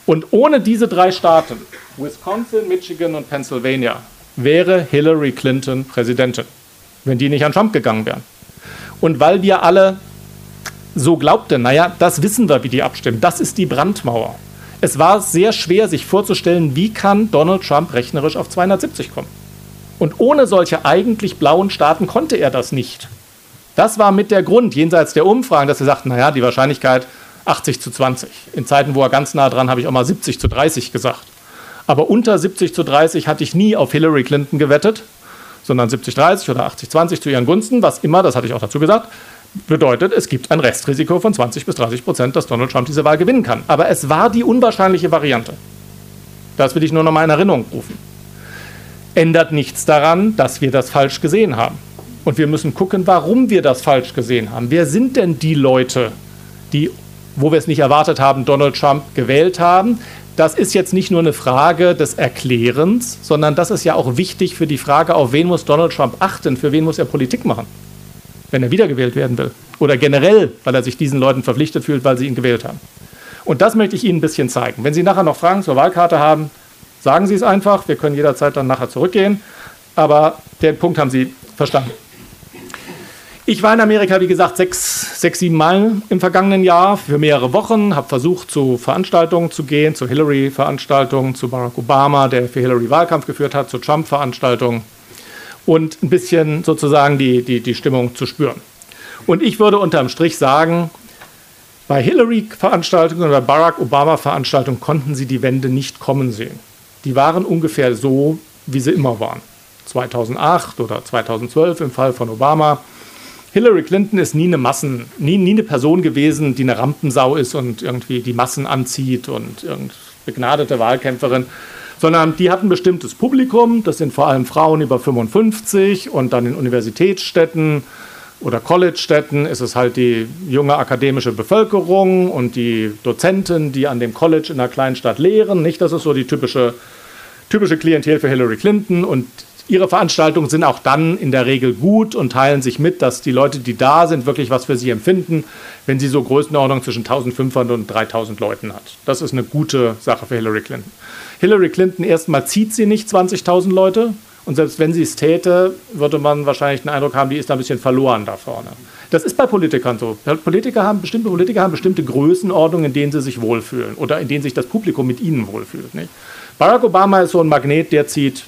Und ohne diese drei Staaten, Wisconsin, Michigan und Pennsylvania, wäre Hillary Clinton Präsidentin, wenn die nicht an Trump gegangen wären. Und weil wir alle so glaubten, naja, das wissen wir, wie die abstimmen, das ist die Brandmauer. Es war sehr schwer, sich vorzustellen, wie kann Donald Trump rechnerisch auf 270 kommen. Und ohne solche eigentlich blauen Staaten konnte er das nicht. Das war mit der Grund, jenseits der Umfragen, dass er sagt, naja, die Wahrscheinlichkeit 80 zu 20. In Zeiten, wo er ganz nah dran, habe ich auch mal 70 zu 30 gesagt. Aber unter 70 zu 30 hatte ich nie auf Hillary Clinton gewettet, sondern 70 30 oder 80 20 zu ihren Gunsten, was immer, das hatte ich auch dazu gesagt, bedeutet, es gibt ein Restrisiko von 20 bis 30 Prozent, dass Donald Trump diese Wahl gewinnen kann. Aber es war die unwahrscheinliche Variante. Das will ich nur noch mal in Erinnerung rufen. Ändert nichts daran, dass wir das falsch gesehen haben. Und wir müssen gucken, warum wir das falsch gesehen haben. Wer sind denn die Leute, die, wo wir es nicht erwartet haben, Donald Trump gewählt haben? Das ist jetzt nicht nur eine Frage des Erklärens, sondern das ist ja auch wichtig für die Frage, auf wen muss Donald Trump achten, für wen muss er Politik machen wenn er wiedergewählt werden will. Oder generell, weil er sich diesen Leuten verpflichtet fühlt, weil sie ihn gewählt haben. Und das möchte ich Ihnen ein bisschen zeigen. Wenn Sie nachher noch Fragen zur Wahlkarte haben, sagen Sie es einfach. Wir können jederzeit dann nachher zurückgehen. Aber den Punkt haben Sie verstanden. Ich war in Amerika, wie gesagt, sechs, sechs, sieben Mal im vergangenen Jahr für mehrere Wochen, habe versucht, zu Veranstaltungen zu gehen, zu Hillary-Veranstaltungen, zu Barack Obama, der für Hillary Wahlkampf geführt hat, zu Trump-Veranstaltungen und ein bisschen sozusagen die, die, die Stimmung zu spüren. Und ich würde unterm Strich sagen, bei Hillary-Veranstaltungen oder Barack Obama-Veranstaltungen konnten sie die Wende nicht kommen sehen. Die waren ungefähr so, wie sie immer waren. 2008 oder 2012 im Fall von Obama. Hillary Clinton ist nie eine Massen, nie, nie eine Person gewesen, die eine Rampensau ist und irgendwie die Massen anzieht und begnadete Wahlkämpferin, sondern die hatten ein bestimmtes Publikum, das sind vor allem Frauen über 55 und dann in Universitätsstädten oder College-Städten ist es halt die junge akademische Bevölkerung und die Dozenten, die an dem College in einer kleinen Stadt lehren. Nicht, das ist so die typische, typische Klientel für Hillary Clinton und Ihre Veranstaltungen sind auch dann in der Regel gut und teilen sich mit, dass die Leute, die da sind, wirklich was für sie empfinden, wenn sie so Größenordnung zwischen 1500 und 3000 Leuten hat. Das ist eine gute Sache für Hillary Clinton. Hillary Clinton erstmal zieht sie nicht 20.000 Leute und selbst wenn sie es täte, würde man wahrscheinlich den Eindruck haben, die ist da ein bisschen verloren da vorne. Das ist bei Politikern so. Politiker haben, bestimmte Politiker haben bestimmte Größenordnungen, in denen sie sich wohlfühlen oder in denen sich das Publikum mit ihnen wohlfühlt. Nicht? Barack Obama ist so ein Magnet, der zieht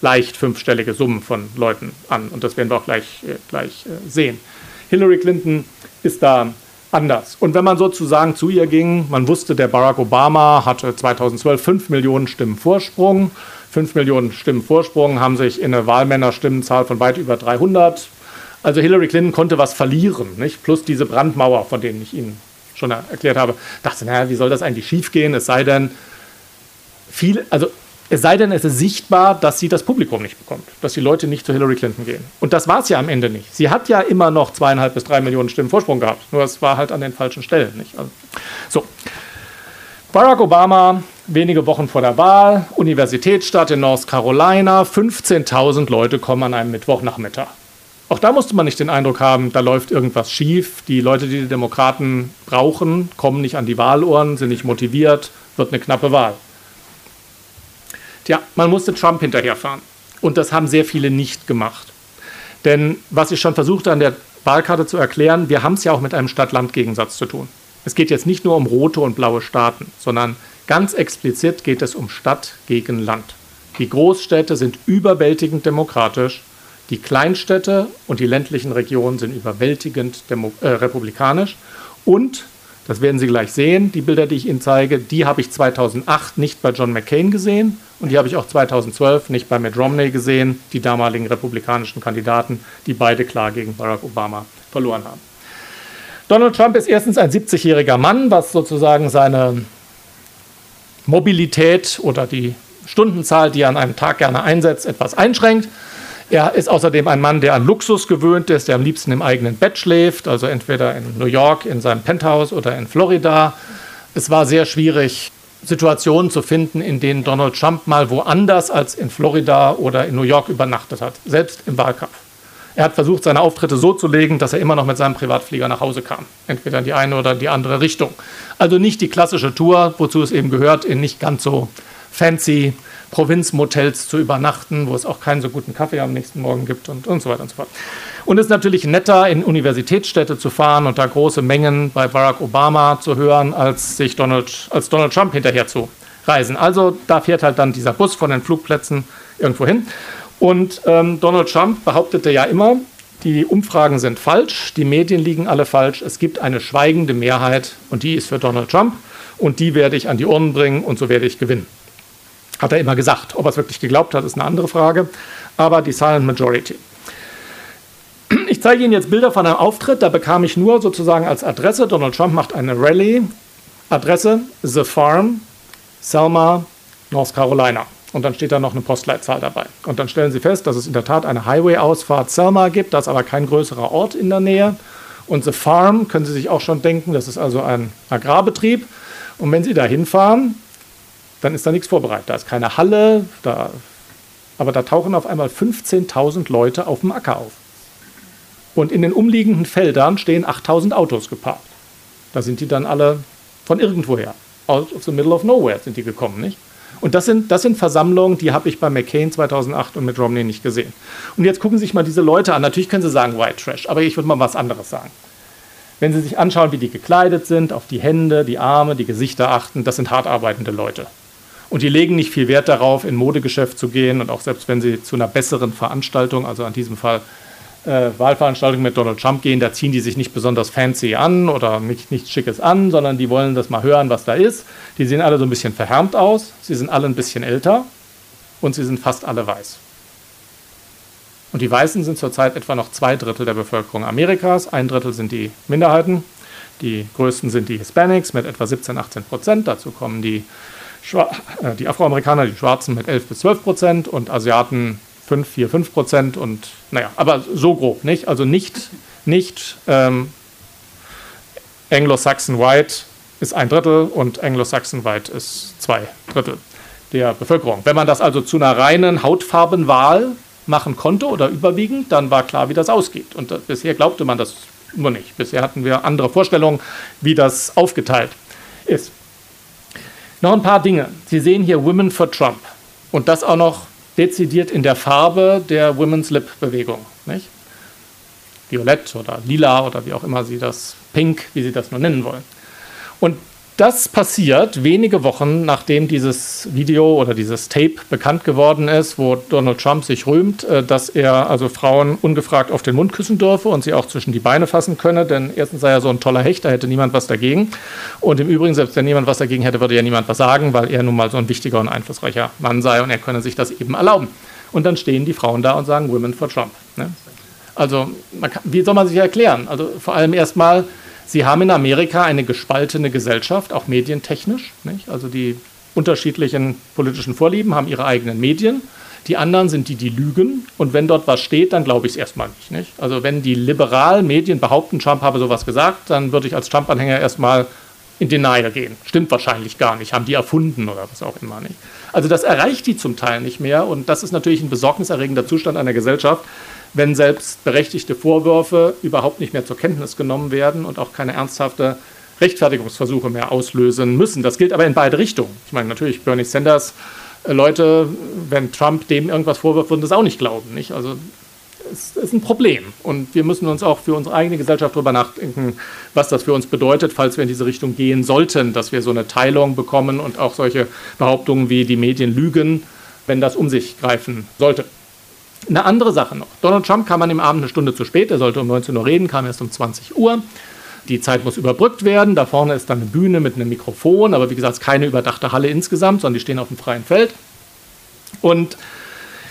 leicht fünfstellige Summen von Leuten an. Und das werden wir auch gleich, äh, gleich äh, sehen. Hillary Clinton ist da anders. Und wenn man sozusagen zu ihr ging, man wusste, der Barack Obama hatte 2012 5 Millionen Stimmen Vorsprung. 5 Millionen Stimmen Vorsprung haben sich in eine Wahlmännerstimmenzahl von weit über 300. Also Hillary Clinton konnte was verlieren, nicht? plus diese Brandmauer, von denen ich Ihnen schon erklärt habe. Dachte, naja, wie soll das eigentlich schiefgehen? Es sei denn, viel, also es sei denn, es ist sichtbar, dass sie das Publikum nicht bekommt, dass die Leute nicht zu Hillary Clinton gehen. Und das war es ja am Ende nicht. Sie hat ja immer noch zweieinhalb bis drei Millionen Stimmen Vorsprung gehabt. Nur es war halt an den falschen Stellen. Nicht? Also, so. Barack Obama, wenige Wochen vor der Wahl, Universitätsstadt in North Carolina, 15.000 Leute kommen an einem Mittwochnachmittag. Auch da musste man nicht den Eindruck haben, da läuft irgendwas schief. Die Leute, die die Demokraten brauchen, kommen nicht an die Wahluhren, sind nicht motiviert, wird eine knappe Wahl. Tja, man musste Trump hinterherfahren. Und das haben sehr viele nicht gemacht. Denn was ich schon versuchte an der Wahlkarte zu erklären, wir haben es ja auch mit einem Stadt-Land-Gegensatz zu tun. Es geht jetzt nicht nur um rote und blaue Staaten, sondern ganz explizit geht es um Stadt gegen Land. Die Großstädte sind überwältigend demokratisch, die Kleinstädte und die ländlichen Regionen sind überwältigend äh, republikanisch und das werden Sie gleich sehen. Die Bilder, die ich Ihnen zeige, die habe ich 2008 nicht bei John McCain gesehen und die habe ich auch 2012 nicht bei Mitt Romney gesehen, die damaligen republikanischen Kandidaten, die beide klar gegen Barack Obama verloren haben. Donald Trump ist erstens ein 70-jähriger Mann, was sozusagen seine Mobilität oder die Stundenzahl, die er an einem Tag gerne einsetzt, etwas einschränkt. Er ist außerdem ein Mann, der an Luxus gewöhnt ist, der am liebsten im eigenen Bett schläft, also entweder in New York in seinem Penthouse oder in Florida. Es war sehr schwierig, Situationen zu finden, in denen Donald Trump mal woanders als in Florida oder in New York übernachtet hat, selbst im Wahlkampf. Er hat versucht, seine Auftritte so zu legen, dass er immer noch mit seinem Privatflieger nach Hause kam. Entweder in die eine oder die andere Richtung. Also nicht die klassische Tour, wozu es eben gehört, in nicht ganz so fancy Provinzmotels zu übernachten, wo es auch keinen so guten Kaffee am nächsten Morgen gibt und, und so weiter und so fort. Und es ist natürlich netter, in Universitätsstädte zu fahren und da große Mengen bei Barack Obama zu hören, als sich Donald, als Donald Trump hinterher zu reisen. Also da fährt halt dann dieser Bus von den Flugplätzen irgendwo hin. Und ähm, Donald Trump behauptete ja immer, die Umfragen sind falsch, die Medien liegen alle falsch, es gibt eine schweigende Mehrheit und die ist für Donald Trump und die werde ich an die Urnen bringen und so werde ich gewinnen. Hat er immer gesagt. Ob er es wirklich geglaubt hat, ist eine andere Frage. Aber die Silent Majority. Ich zeige Ihnen jetzt Bilder von einem Auftritt. Da bekam ich nur sozusagen als Adresse, Donald Trump macht eine Rallye. Adresse The Farm, Selma, North Carolina. Und dann steht da noch eine Postleitzahl dabei. Und dann stellen Sie fest, dass es in der Tat eine Highway-Ausfahrt Selma gibt. Das ist aber kein größerer Ort in der Nähe. Und The Farm können Sie sich auch schon denken, das ist also ein Agrarbetrieb. Und wenn Sie da hinfahren, dann ist da nichts vorbereitet. Da ist keine Halle, da, aber da tauchen auf einmal 15.000 Leute auf dem Acker auf. Und in den umliegenden Feldern stehen 8.000 Autos geparkt. Da sind die dann alle von irgendwoher. Out of the middle of nowhere sind die gekommen, nicht? Und das sind, das sind Versammlungen, die habe ich bei McCain 2008 und mit Romney nicht gesehen. Und jetzt gucken Sie sich mal diese Leute an. Natürlich können Sie sagen White Trash, aber ich würde mal was anderes sagen. Wenn Sie sich anschauen, wie die gekleidet sind, auf die Hände, die Arme, die Gesichter achten, das sind hart arbeitende Leute. Und die legen nicht viel Wert darauf, in Modegeschäft zu gehen und auch selbst wenn sie zu einer besseren Veranstaltung, also an diesem Fall äh, Wahlveranstaltung mit Donald Trump gehen, da ziehen die sich nicht besonders fancy an oder nicht, nichts Schickes an, sondern die wollen das mal hören, was da ist. Die sehen alle so ein bisschen verhärmt aus, sie sind alle ein bisschen älter und sie sind fast alle weiß. Und die Weißen sind zurzeit etwa noch zwei Drittel der Bevölkerung Amerikas, ein Drittel sind die Minderheiten. Die größten sind die Hispanics mit etwa 17, 18 Prozent. Dazu kommen die, äh, die Afroamerikaner, die Schwarzen mit 11 bis 12 Prozent und Asiaten 5, 4, 5 Prozent und naja, aber so grob, nicht? Also nicht, nicht ähm, Anglo-Saxon White ist ein Drittel und Anglo-Saxon White ist zwei Drittel der Bevölkerung. Wenn man das also zu einer reinen Hautfarbenwahl machen konnte oder überwiegend, dann war klar, wie das ausgeht. Und das, bisher glaubte man das nur nicht. Bisher hatten wir andere Vorstellungen, wie das aufgeteilt ist. Noch ein paar Dinge. Sie sehen hier Women for Trump. Und das auch noch dezidiert in der Farbe der Women's Lip-Bewegung. Violett oder lila oder wie auch immer Sie das, pink, wie Sie das nur nennen wollen. Und das passiert wenige Wochen, nachdem dieses Video oder dieses Tape bekannt geworden ist, wo Donald Trump sich rühmt, äh, dass er also Frauen ungefragt auf den Mund küssen dürfe und sie auch zwischen die Beine fassen könne. Denn erstens sei er so ein toller Hecht, da hätte niemand was dagegen. Und im Übrigen, selbst wenn niemand was dagegen hätte, würde ja niemand was sagen, weil er nun mal so ein wichtiger und einflussreicher Mann sei und er könne sich das eben erlauben. Und dann stehen die Frauen da und sagen Women for Trump. Ne? Also, kann, wie soll man sich erklären? Also vor allem erstmal Sie haben in Amerika eine gespaltene Gesellschaft, auch medientechnisch. Nicht? Also die unterschiedlichen politischen Vorlieben haben ihre eigenen Medien. Die anderen sind die, die lügen. Und wenn dort was steht, dann glaube ich es erstmal nicht, nicht. Also wenn die liberalen Medien behaupten, Trump habe sowas gesagt, dann würde ich als Trump-Anhänger erstmal in Denial gehen. Stimmt wahrscheinlich gar nicht. Haben die erfunden oder was auch immer nicht. Also das erreicht die zum Teil nicht mehr. Und das ist natürlich ein besorgniserregender Zustand einer Gesellschaft, wenn selbst berechtigte Vorwürfe überhaupt nicht mehr zur Kenntnis genommen werden und auch keine ernsthafte Rechtfertigungsversuche mehr auslösen müssen. Das gilt aber in beide Richtungen. Ich meine, natürlich Bernie Sanders, äh, Leute, wenn Trump dem irgendwas vorwirft, würden das auch nicht glauben. Nicht? Also es ist ein Problem. Und wir müssen uns auch für unsere eigene Gesellschaft darüber nachdenken, was das für uns bedeutet, falls wir in diese Richtung gehen sollten, dass wir so eine Teilung bekommen und auch solche Behauptungen wie die Medien lügen, wenn das um sich greifen sollte. Eine andere Sache noch. Donald Trump kam an dem Abend eine Stunde zu spät. Er sollte um 19 Uhr reden, kam erst um 20 Uhr. Die Zeit muss überbrückt werden. Da vorne ist dann eine Bühne mit einem Mikrofon, aber wie gesagt, keine überdachte Halle insgesamt, sondern die stehen auf dem freien Feld. Und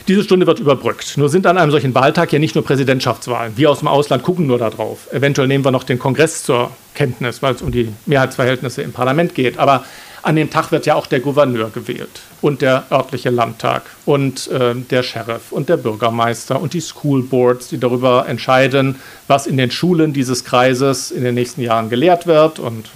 diese Stunde wird überbrückt. Nur sind an einem solchen Wahltag ja nicht nur Präsidentschaftswahlen. Wir aus dem Ausland gucken nur darauf. Eventuell nehmen wir noch den Kongress zur Kenntnis, weil es um die Mehrheitsverhältnisse im Parlament geht. Aber An dem Tag wird ja auch der Gouverneur gewählt und der örtliche Landtag und äh, der Sheriff und der Bürgermeister und die School Boards, die darüber entscheiden, was in den Schulen dieses Kreises in den nächsten Jahren gelehrt wird und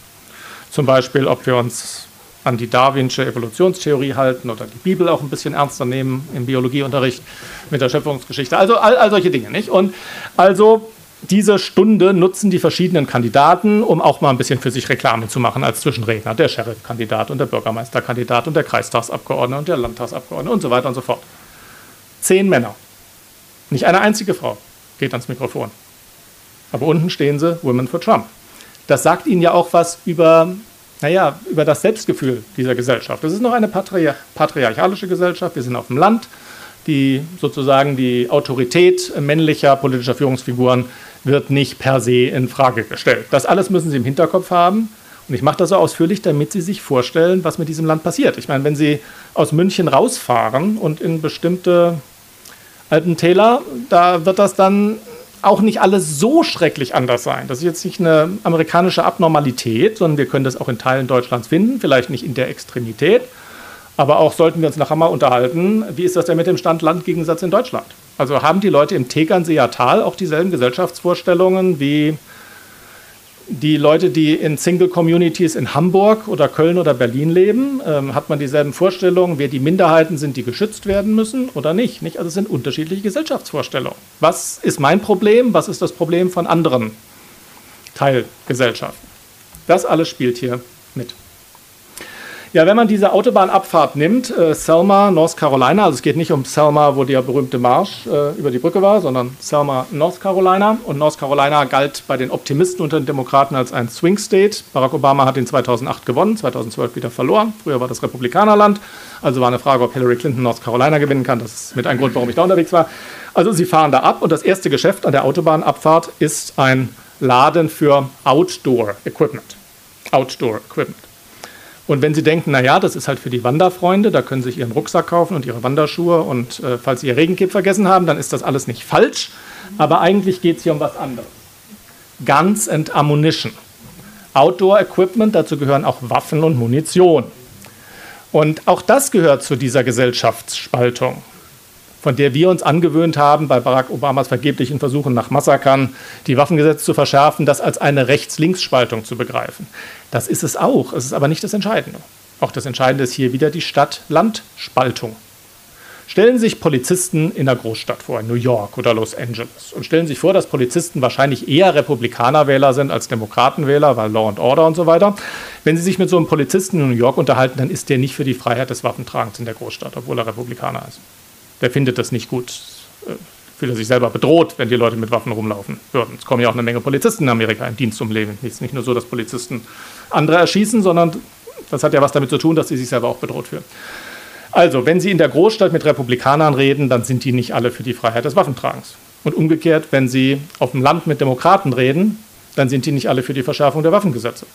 zum Beispiel, ob wir uns an die Darwinsche Evolutionstheorie halten oder die Bibel auch ein bisschen ernster nehmen im Biologieunterricht mit der Schöpfungsgeschichte. Also all, all solche Dinge, nicht? Und also diese Stunde nutzen die verschiedenen Kandidaten, um auch mal ein bisschen für sich Reklame zu machen als Zwischenredner. Der Sheriff-Kandidat und der Bürgermeisterkandidat und der Kreistagsabgeordnete und der Landtagsabgeordnete und so weiter und so fort. Zehn Männer. Nicht eine einzige Frau geht ans Mikrofon. Aber unten stehen sie, Women for Trump. Das sagt ihnen ja auch was über, naja, über das Selbstgefühl dieser Gesellschaft. Das ist noch eine patriarch patriarchalische Gesellschaft. Wir sind auf dem Land. Die sozusagen die Autorität männlicher politischer Führungsfiguren wird nicht per se in Frage gestellt. Das alles müssen Sie im Hinterkopf haben. Und ich mache das so ausführlich, damit Sie sich vorstellen, was mit diesem Land passiert. Ich meine, wenn Sie aus München rausfahren und in bestimmte Alpentäler, da wird das dann auch nicht alles so schrecklich anders sein. Das ist jetzt nicht eine amerikanische Abnormalität, sondern wir können das auch in Teilen Deutschlands finden, vielleicht nicht in der Extremität. Aber auch sollten wir uns nachher mal unterhalten, wie ist das denn mit dem Stand-Land-Gegensatz in Deutschland? Also haben die Leute im Tegernseer Tal auch dieselben Gesellschaftsvorstellungen wie die Leute, die in Single-Communities in Hamburg oder Köln oder Berlin leben? Ähm, hat man dieselben Vorstellungen, wer die Minderheiten sind, die geschützt werden müssen oder nicht? nicht? Also es sind unterschiedliche Gesellschaftsvorstellungen. Was ist mein Problem? Was ist das Problem von anderen Teilgesellschaften? Das alles spielt hier. Ja, wenn man diese Autobahnabfahrt nimmt, äh, Selma, North Carolina, also es geht nicht um Selma, wo der berühmte Marsch äh, über die Brücke war, sondern Selma, North Carolina. Und North Carolina galt bei den Optimisten unter den Demokraten als ein Swing State. Barack Obama hat ihn 2008 gewonnen, 2012 wieder verloren. Früher war das Republikanerland. Also war eine Frage, ob Hillary Clinton North Carolina gewinnen kann. Das ist mit ein Grund, warum ich da unterwegs war. Also sie fahren da ab und das erste Geschäft an der Autobahnabfahrt ist ein Laden für Outdoor Equipment. Outdoor Equipment. Und wenn Sie denken, naja, das ist halt für die Wanderfreunde, da können Sie sich Ihren Rucksack kaufen und Ihre Wanderschuhe und äh, falls Sie Ihr Regencape vergessen haben, dann ist das alles nicht falsch. Aber eigentlich geht es hier um was anderes. Guns and Ammunition. Outdoor Equipment, dazu gehören auch Waffen und Munition. Und auch das gehört zu dieser Gesellschaftsspaltung von der wir uns angewöhnt haben, bei Barack Obamas vergeblichen Versuchen nach Massakern die Waffengesetze zu verschärfen, das als eine Rechts-Links-Spaltung zu begreifen. Das ist es auch, es ist aber nicht das Entscheidende. Auch das Entscheidende ist hier wieder die Stadt-Land-Spaltung. Stellen sich Polizisten in einer Großstadt vor, in New York oder Los Angeles, und stellen sich vor, dass Polizisten wahrscheinlich eher Republikanerwähler sind als Demokratenwähler, weil Law and Order und so weiter. Wenn Sie sich mit so einem Polizisten in New York unterhalten, dann ist der nicht für die Freiheit des Waffentragens in der Großstadt, obwohl er Republikaner ist der findet das nicht gut. Äh, fühlt er sich selber bedroht, wenn die Leute mit Waffen rumlaufen würden. Es kommen ja auch eine Menge Polizisten in Amerika in Dienst um Leben. Es ist nicht nur so, dass Polizisten andere erschießen, sondern das hat ja was damit zu tun, dass sie sich selber auch bedroht fühlen. Also, wenn Sie in der Großstadt mit Republikanern reden, dann sind die nicht alle für die Freiheit des Waffentragens. Und umgekehrt, wenn Sie auf dem Land mit Demokraten reden, dann sind die nicht alle für die Verschärfung der Waffengesetze.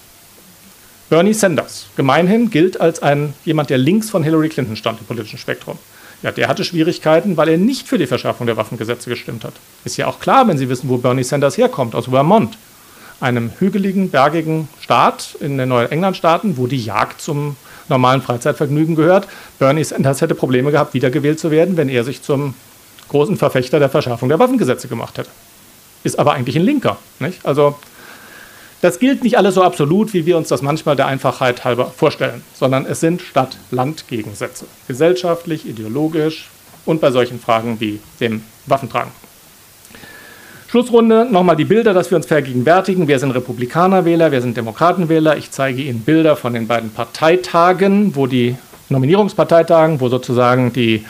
Bernie Sanders, gemeinhin gilt als ein, jemand, der links von Hillary Clinton stand im politischen Spektrum. Ja, der hatte Schwierigkeiten, weil er nicht für die Verschärfung der Waffengesetze gestimmt hat. Ist ja auch klar, wenn Sie wissen, wo Bernie Sanders herkommt, aus Vermont, einem hügeligen, bergigen Staat in den Neuengland-Staaten, wo die Jagd zum normalen Freizeitvergnügen gehört. Bernie Sanders hätte Probleme gehabt, wiedergewählt zu werden, wenn er sich zum großen Verfechter der Verschärfung der Waffengesetze gemacht hätte. Ist aber eigentlich ein Linker. Nicht? Also das gilt nicht alles so absolut, wie wir uns das manchmal der Einfachheit halber vorstellen, sondern es sind Stadt-Land-Gegensätze. Gesellschaftlich, ideologisch und bei solchen Fragen wie dem Waffentragen. Schlussrunde, nochmal die Bilder, dass wir uns vergegenwärtigen. Wir sind Republikanerwähler, wir sind Demokratenwähler. Ich zeige Ihnen Bilder von den beiden Parteitagen, wo die Nominierungsparteitagen, wo sozusagen die,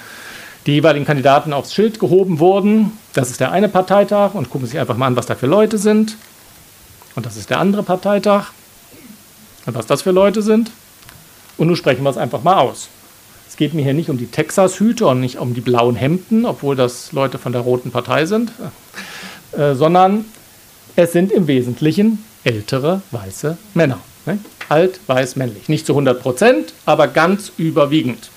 die jeweiligen Kandidaten aufs Schild gehoben wurden. Das ist der eine Parteitag und gucken Sie sich einfach mal an, was da für Leute sind. Und das ist der andere Parteitag. Und was das für Leute sind. Und nun sprechen wir es einfach mal aus. Es geht mir hier nicht um die Texas-Hüte und nicht um die blauen Hemden, obwohl das Leute von der Roten Partei sind, äh, sondern es sind im Wesentlichen ältere weiße Männer. Ne? Alt, weiß, männlich. Nicht zu 100 Prozent, aber ganz überwiegend.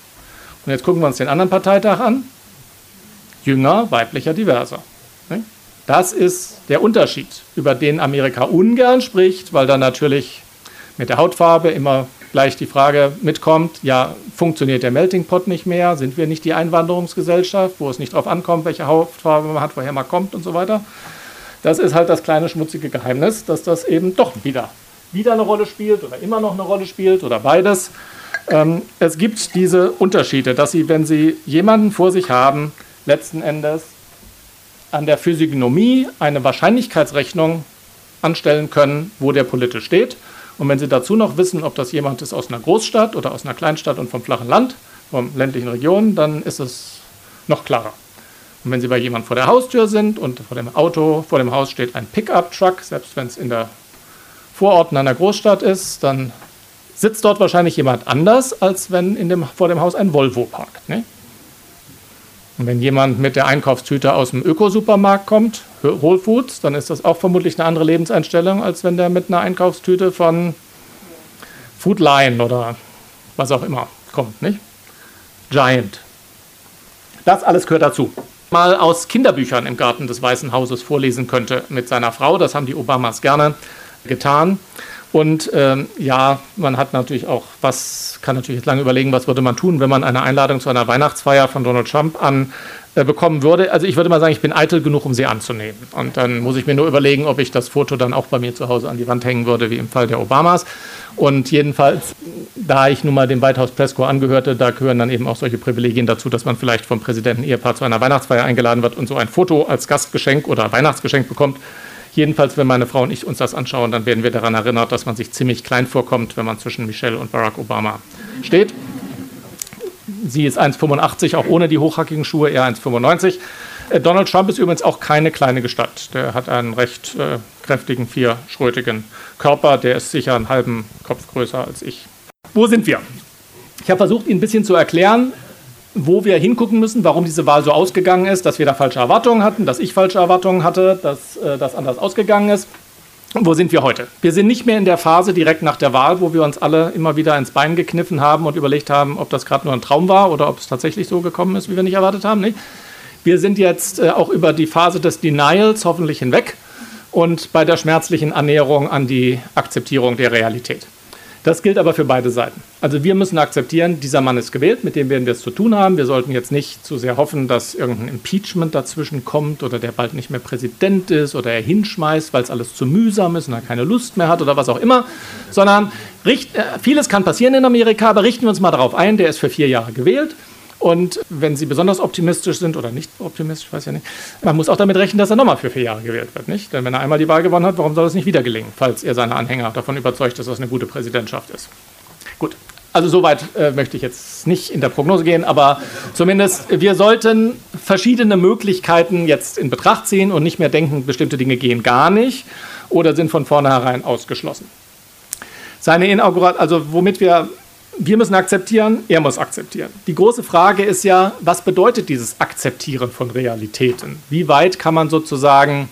Und jetzt gucken wir uns den anderen Parteitag an. Jünger, weiblicher, diverser. Das ist der Unterschied, über den Amerika ungern spricht, weil da natürlich mit der Hautfarbe immer gleich die Frage mitkommt, ja, funktioniert der Melting Pot nicht mehr? Sind wir nicht die Einwanderungsgesellschaft, wo es nicht darauf ankommt, welche Hautfarbe man hat, woher man kommt und so weiter? Das ist halt das kleine schmutzige Geheimnis, dass das eben doch wieder, wieder eine Rolle spielt oder immer noch eine Rolle spielt oder beides. Ähm, es gibt diese Unterschiede, dass Sie, wenn Sie jemanden vor sich haben, letzten Endes an der Physiognomie eine Wahrscheinlichkeitsrechnung anstellen können, wo der politisch steht. Und wenn Sie dazu noch wissen, ob das jemand ist aus einer Großstadt oder aus einer Kleinstadt und vom flachen Land, vom ländlichen Region, dann ist es noch klarer. Und wenn Sie bei jemandem vor der Haustür sind und vor dem Auto, vor dem Haus steht ein Pickup-Truck, selbst wenn es in der Vororten einer Großstadt ist, dann sitzt dort wahrscheinlich jemand anders, als wenn in dem, vor dem Haus ein Volvo parkt. Ne? Und wenn jemand mit der Einkaufstüte aus dem Ökosupermarkt kommt, Whole Foods, dann ist das auch vermutlich eine andere Lebenseinstellung, als wenn der mit einer Einkaufstüte von Foodline oder was auch immer kommt. Nicht? Giant. Das alles gehört dazu. Mal aus Kinderbüchern im Garten des Weißen Hauses vorlesen könnte mit seiner Frau. Das haben die Obamas gerne getan. Und ähm, ja, man hat natürlich auch, was kann natürlich jetzt lange überlegen, was würde man tun, wenn man eine Einladung zu einer Weihnachtsfeier von Donald Trump an äh, bekommen würde. Also ich würde mal sagen, ich bin eitel genug, um sie anzunehmen. Und dann muss ich mir nur überlegen, ob ich das Foto dann auch bei mir zu Hause an die Wand hängen würde, wie im Fall der Obamas. Und jedenfalls, da ich nun mal dem White House Press Corps angehörte, da gehören dann eben auch solche Privilegien dazu, dass man vielleicht vom Präsidenten Ehepaar zu einer Weihnachtsfeier eingeladen wird und so ein Foto als Gastgeschenk oder Weihnachtsgeschenk bekommt Jedenfalls, wenn meine Frau und ich uns das anschauen, dann werden wir daran erinnert, dass man sich ziemlich klein vorkommt, wenn man zwischen Michelle und Barack Obama steht. Sie ist 1,85, auch ohne die hochhackigen Schuhe, er 1,95. Äh, Donald Trump ist übrigens auch keine kleine Gestalt. Der hat einen recht äh, kräftigen, vierschrötigen Körper. Der ist sicher einen halben Kopf größer als ich. Wo sind wir? Ich habe versucht, Ihnen ein bisschen zu erklären, wo wir hingucken müssen, warum diese Wahl so ausgegangen ist, dass wir da falsche Erwartungen hatten, dass ich falsche Erwartungen hatte, dass äh, das anders ausgegangen ist. wo sind wir heute? Wir sind nicht mehr in der Phase direkt nach der Wahl, wo wir uns alle immer wieder ins Bein gekniffen haben und überlegt haben, ob das gerade nur ein Traum war oder ob es tatsächlich so gekommen ist, wie wir nicht erwartet haben. Nicht? Wir sind jetzt äh, auch über die Phase des Denials hoffentlich hinweg und bei der schmerzlichen Annäherung an die Akzeptierung der Realität. Das gilt aber für beide Seiten. Also wir müssen akzeptieren, dieser Mann ist gewählt, mit dem werden wir es zu tun haben. Wir sollten jetzt nicht zu sehr hoffen, dass irgendein Impeachment dazwischen kommt oder der bald nicht mehr Präsident ist oder er hinschmeißt, weil es alles zu mühsam ist und er keine Lust mehr hat oder was auch immer, sondern richt, äh, vieles kann passieren in Amerika, aber richten wir uns mal darauf ein, der ist für vier Jahre gewählt. Und wenn Sie besonders optimistisch sind oder nicht optimistisch, weiß ja nicht, man muss auch damit rechnen, dass er nochmal für vier Jahre gewählt wird. Nicht? Denn wenn er einmal die Wahl gewonnen hat, warum soll es nicht wieder gelingen, falls er seine Anhänger davon überzeugt, dass das eine gute Präsidentschaft ist? Gut, also soweit äh, möchte ich jetzt nicht in der Prognose gehen, aber zumindest wir sollten verschiedene Möglichkeiten jetzt in Betracht ziehen und nicht mehr denken, bestimmte Dinge gehen gar nicht oder sind von vornherein ausgeschlossen. Seine Inauguration, also womit wir wir müssen akzeptieren, er muss akzeptieren. Die große Frage ist ja, was bedeutet dieses Akzeptieren von Realitäten? Wie weit kann man sozusagen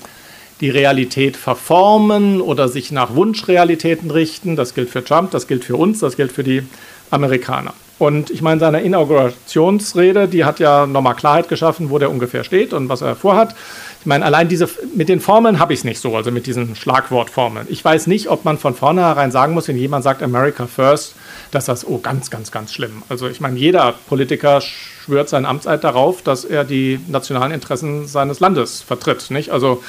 die Realität verformen oder sich nach Wunschrealitäten richten? Das gilt für Trump, das gilt für uns, das gilt für die Amerikaner. Und ich meine, seine Inaugurationsrede, die hat ja nochmal Klarheit geschaffen, wo der ungefähr steht und was er vorhat. Ich meine, allein diese, mit den Formeln habe ich es nicht so, also mit diesen Schlagwortformeln. Ich weiß nicht, ob man von vornherein sagen muss, wenn jemand sagt America First, dass das, oh, ganz, ganz, ganz schlimm. Also ich meine, jeder Politiker schwört sein Amtseid darauf, dass er die nationalen Interessen seines Landes vertritt. Nicht? Also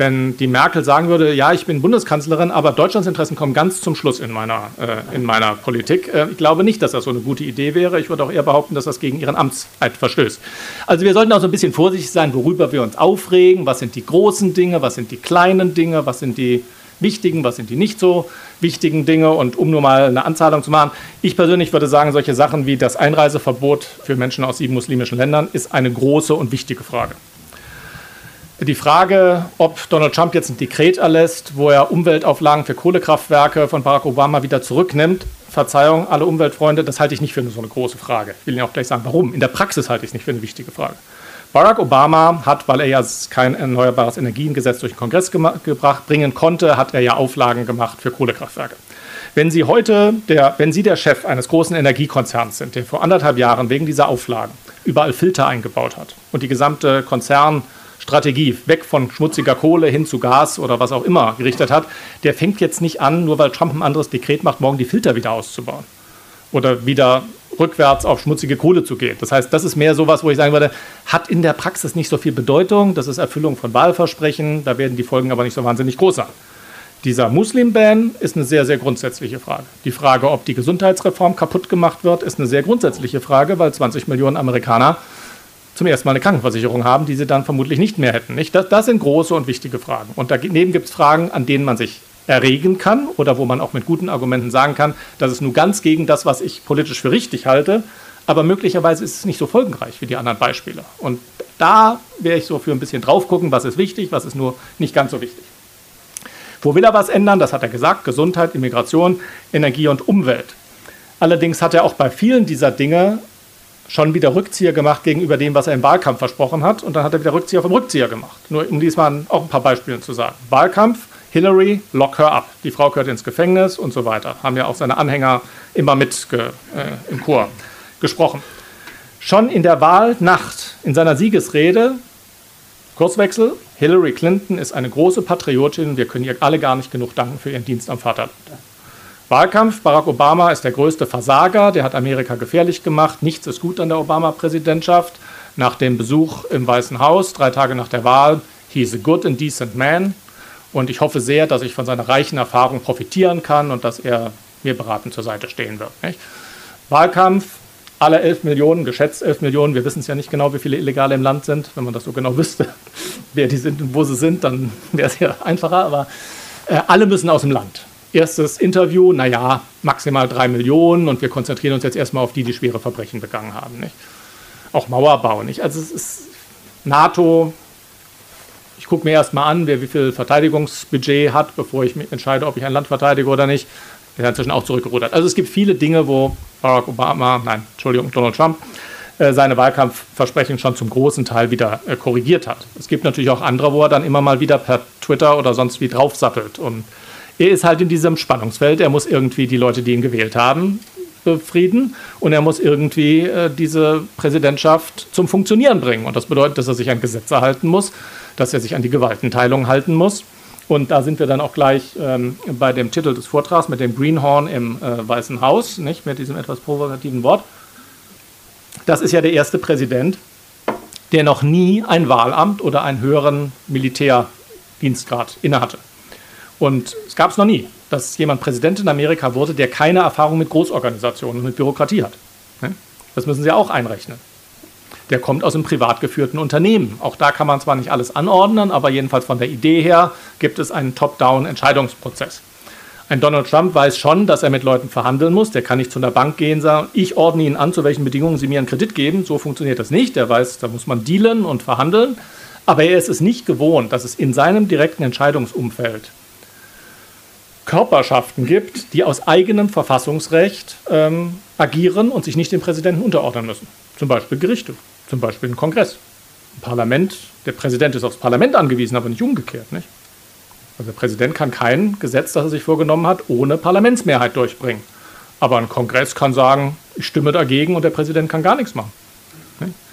wenn die Merkel sagen würde, ja, ich bin Bundeskanzlerin, aber Deutschlands Interessen kommen ganz zum Schluss in meiner, äh, in meiner Politik. Äh, ich glaube nicht, dass das so eine gute Idee wäre. Ich würde auch eher behaupten, dass das gegen ihren Amtseid verstößt. Also wir sollten auch so ein bisschen vorsichtig sein, worüber wir uns aufregen. Was sind die großen Dinge, was sind die kleinen Dinge, was sind die wichtigen, was sind die nicht so wichtigen Dinge. Und um nur mal eine Anzahlung zu machen, ich persönlich würde sagen, solche Sachen wie das Einreiseverbot für Menschen aus sieben muslimischen Ländern ist eine große und wichtige Frage. Die Frage, ob Donald Trump jetzt ein Dekret erlässt, wo er Umweltauflagen für Kohlekraftwerke von Barack Obama wieder zurücknimmt, Verzeihung, alle Umweltfreunde, das halte ich nicht für so eine große Frage. Ich will Ihnen auch gleich sagen, warum. In der Praxis halte ich es nicht für eine wichtige Frage. Barack Obama hat, weil er ja kein erneuerbares Energiengesetz durch den Kongress gebracht, bringen konnte, hat er ja Auflagen gemacht für Kohlekraftwerke. Wenn Sie heute, der, wenn Sie der Chef eines großen Energiekonzerns sind, der vor anderthalb Jahren wegen dieser Auflagen überall Filter eingebaut hat und die gesamte Konzern Strategie weg von schmutziger Kohle hin zu Gas oder was auch immer gerichtet hat, der fängt jetzt nicht an, nur weil Trump ein anderes Dekret macht, morgen die Filter wieder auszubauen oder wieder rückwärts auf schmutzige Kohle zu gehen. Das heißt, das ist mehr sowas, wo ich sagen würde, hat in der Praxis nicht so viel Bedeutung. Das ist Erfüllung von Wahlversprechen. Da werden die Folgen aber nicht so wahnsinnig groß sein. Dieser Muslim-Ban ist eine sehr, sehr grundsätzliche Frage. Die Frage, ob die Gesundheitsreform kaputt gemacht wird, ist eine sehr grundsätzliche Frage, weil 20 Millionen Amerikaner zum ersten Mal eine Krankenversicherung haben, die sie dann vermutlich nicht mehr hätten. Nicht? Das, das sind große und wichtige Fragen. Und daneben gibt es Fragen, an denen man sich erregen kann oder wo man auch mit guten Argumenten sagen kann, das ist nur ganz gegen das, was ich politisch für richtig halte, aber möglicherweise ist es nicht so folgenreich wie die anderen Beispiele. Und da wäre ich so für ein bisschen drauf gucken, was ist wichtig, was ist nur nicht ganz so wichtig. Wo will er was ändern? Das hat er gesagt. Gesundheit, Immigration, Energie und Umwelt. Allerdings hat er auch bei vielen dieser Dinge schon wieder Rückzieher gemacht gegenüber dem, was er im Wahlkampf versprochen hat. Und dann hat er wieder Rückzieher vom Rückzieher gemacht. Nur um diesmal auch ein paar Beispiele zu sagen. Wahlkampf, Hillary, lock her up. Die Frau gehört ins Gefängnis und so weiter. Haben ja auch seine Anhänger immer mit äh, im Chor gesprochen. Schon in der Wahlnacht, in seiner Siegesrede, Kurswechsel, Hillary Clinton ist eine große Patriotin. Wir können ihr alle gar nicht genug danken für ihren Dienst am Vaterland. Wahlkampf, Barack Obama ist der größte Versager, der hat Amerika gefährlich gemacht. Nichts ist gut an der Obama-Präsidentschaft. Nach dem Besuch im Weißen Haus, drei Tage nach der Wahl, he's a good and decent man. Und ich hoffe sehr, dass ich von seiner reichen Erfahrung profitieren kann und dass er mir beratend zur Seite stehen wird. Nicht? Wahlkampf, alle 11 Millionen, geschätzt 11 Millionen, wir wissen es ja nicht genau, wie viele Illegale im Land sind. Wenn man das so genau wüsste, wer die sind und wo sie sind, dann wäre es ja einfacher. Aber äh, alle müssen aus dem Land. Erstes Interview, naja, maximal 3 Millionen und wir konzentrieren uns jetzt erstmal auf die, die schwere Verbrechen begangen haben. Nicht? Auch Mauerbau. Nicht? Also es ist NATO, ich gucke mir erstmal an, wer wie viel Verteidigungsbudget hat, bevor ich entscheide, ob ich ein Land verteidige oder nicht. Der hat inzwischen auch zurückgerudert. Also es gibt viele Dinge, wo Barack Obama, nein, Entschuldigung, Donald Trump, äh, seine Wahlkampfversprechen schon zum großen Teil wieder äh, korrigiert hat. Es gibt natürlich auch andere, wo er dann immer mal wieder per Twitter oder sonst wie draufsattelt. Und er ist halt in diesem Spannungsfeld. Er muss irgendwie die Leute, die ihn gewählt haben, befrieden und er muss irgendwie äh, diese Präsidentschaft zum Funktionieren bringen. Und das bedeutet, dass er sich an Gesetze halten muss, dass er sich an die Gewaltenteilung halten muss. Und da sind wir dann auch gleich ähm, bei dem Titel des Vortrags mit dem Greenhorn im äh, Weißen Haus, nicht mit diesem etwas provokativen Wort. Das ist ja der erste Präsident, der noch nie ein Wahlamt oder einen höheren Militärdienstgrad innehatte. Und es gab es noch nie, dass jemand Präsident in Amerika wurde, der keine Erfahrung mit Großorganisationen und mit Bürokratie hat. Ne? Das müssen Sie auch einrechnen der kommt aus einem privat geführten Unternehmen. Auch da kann man zwar nicht alles anordnen, aber jedenfalls von der Idee her gibt es einen Top-Down-Entscheidungsprozess. Ein Donald Trump weiß schon, dass er mit Leuten verhandeln muss. Der kann nicht zu einer Bank gehen und sagen, ich ordne Ihnen an, zu welchen Bedingungen Sie mir einen Kredit geben. So funktioniert das nicht. Er weiß, da muss man dealen und verhandeln. Aber er ist es nicht gewohnt, dass es in seinem direkten Entscheidungsumfeld Körperschaften gibt, die aus eigenem Verfassungsrecht ähm, agieren und sich nicht dem Präsidenten unterordnen müssen. Zum Beispiel Gerichte. Zum Beispiel ein Kongress. Ein Parlament, der Präsident ist aufs Parlament angewiesen, aber nicht umgekehrt. Nicht? Also der Präsident kann kein Gesetz, das er sich vorgenommen hat, ohne Parlamentsmehrheit durchbringen. Aber ein Kongress kann sagen, ich stimme dagegen und der Präsident kann gar nichts machen.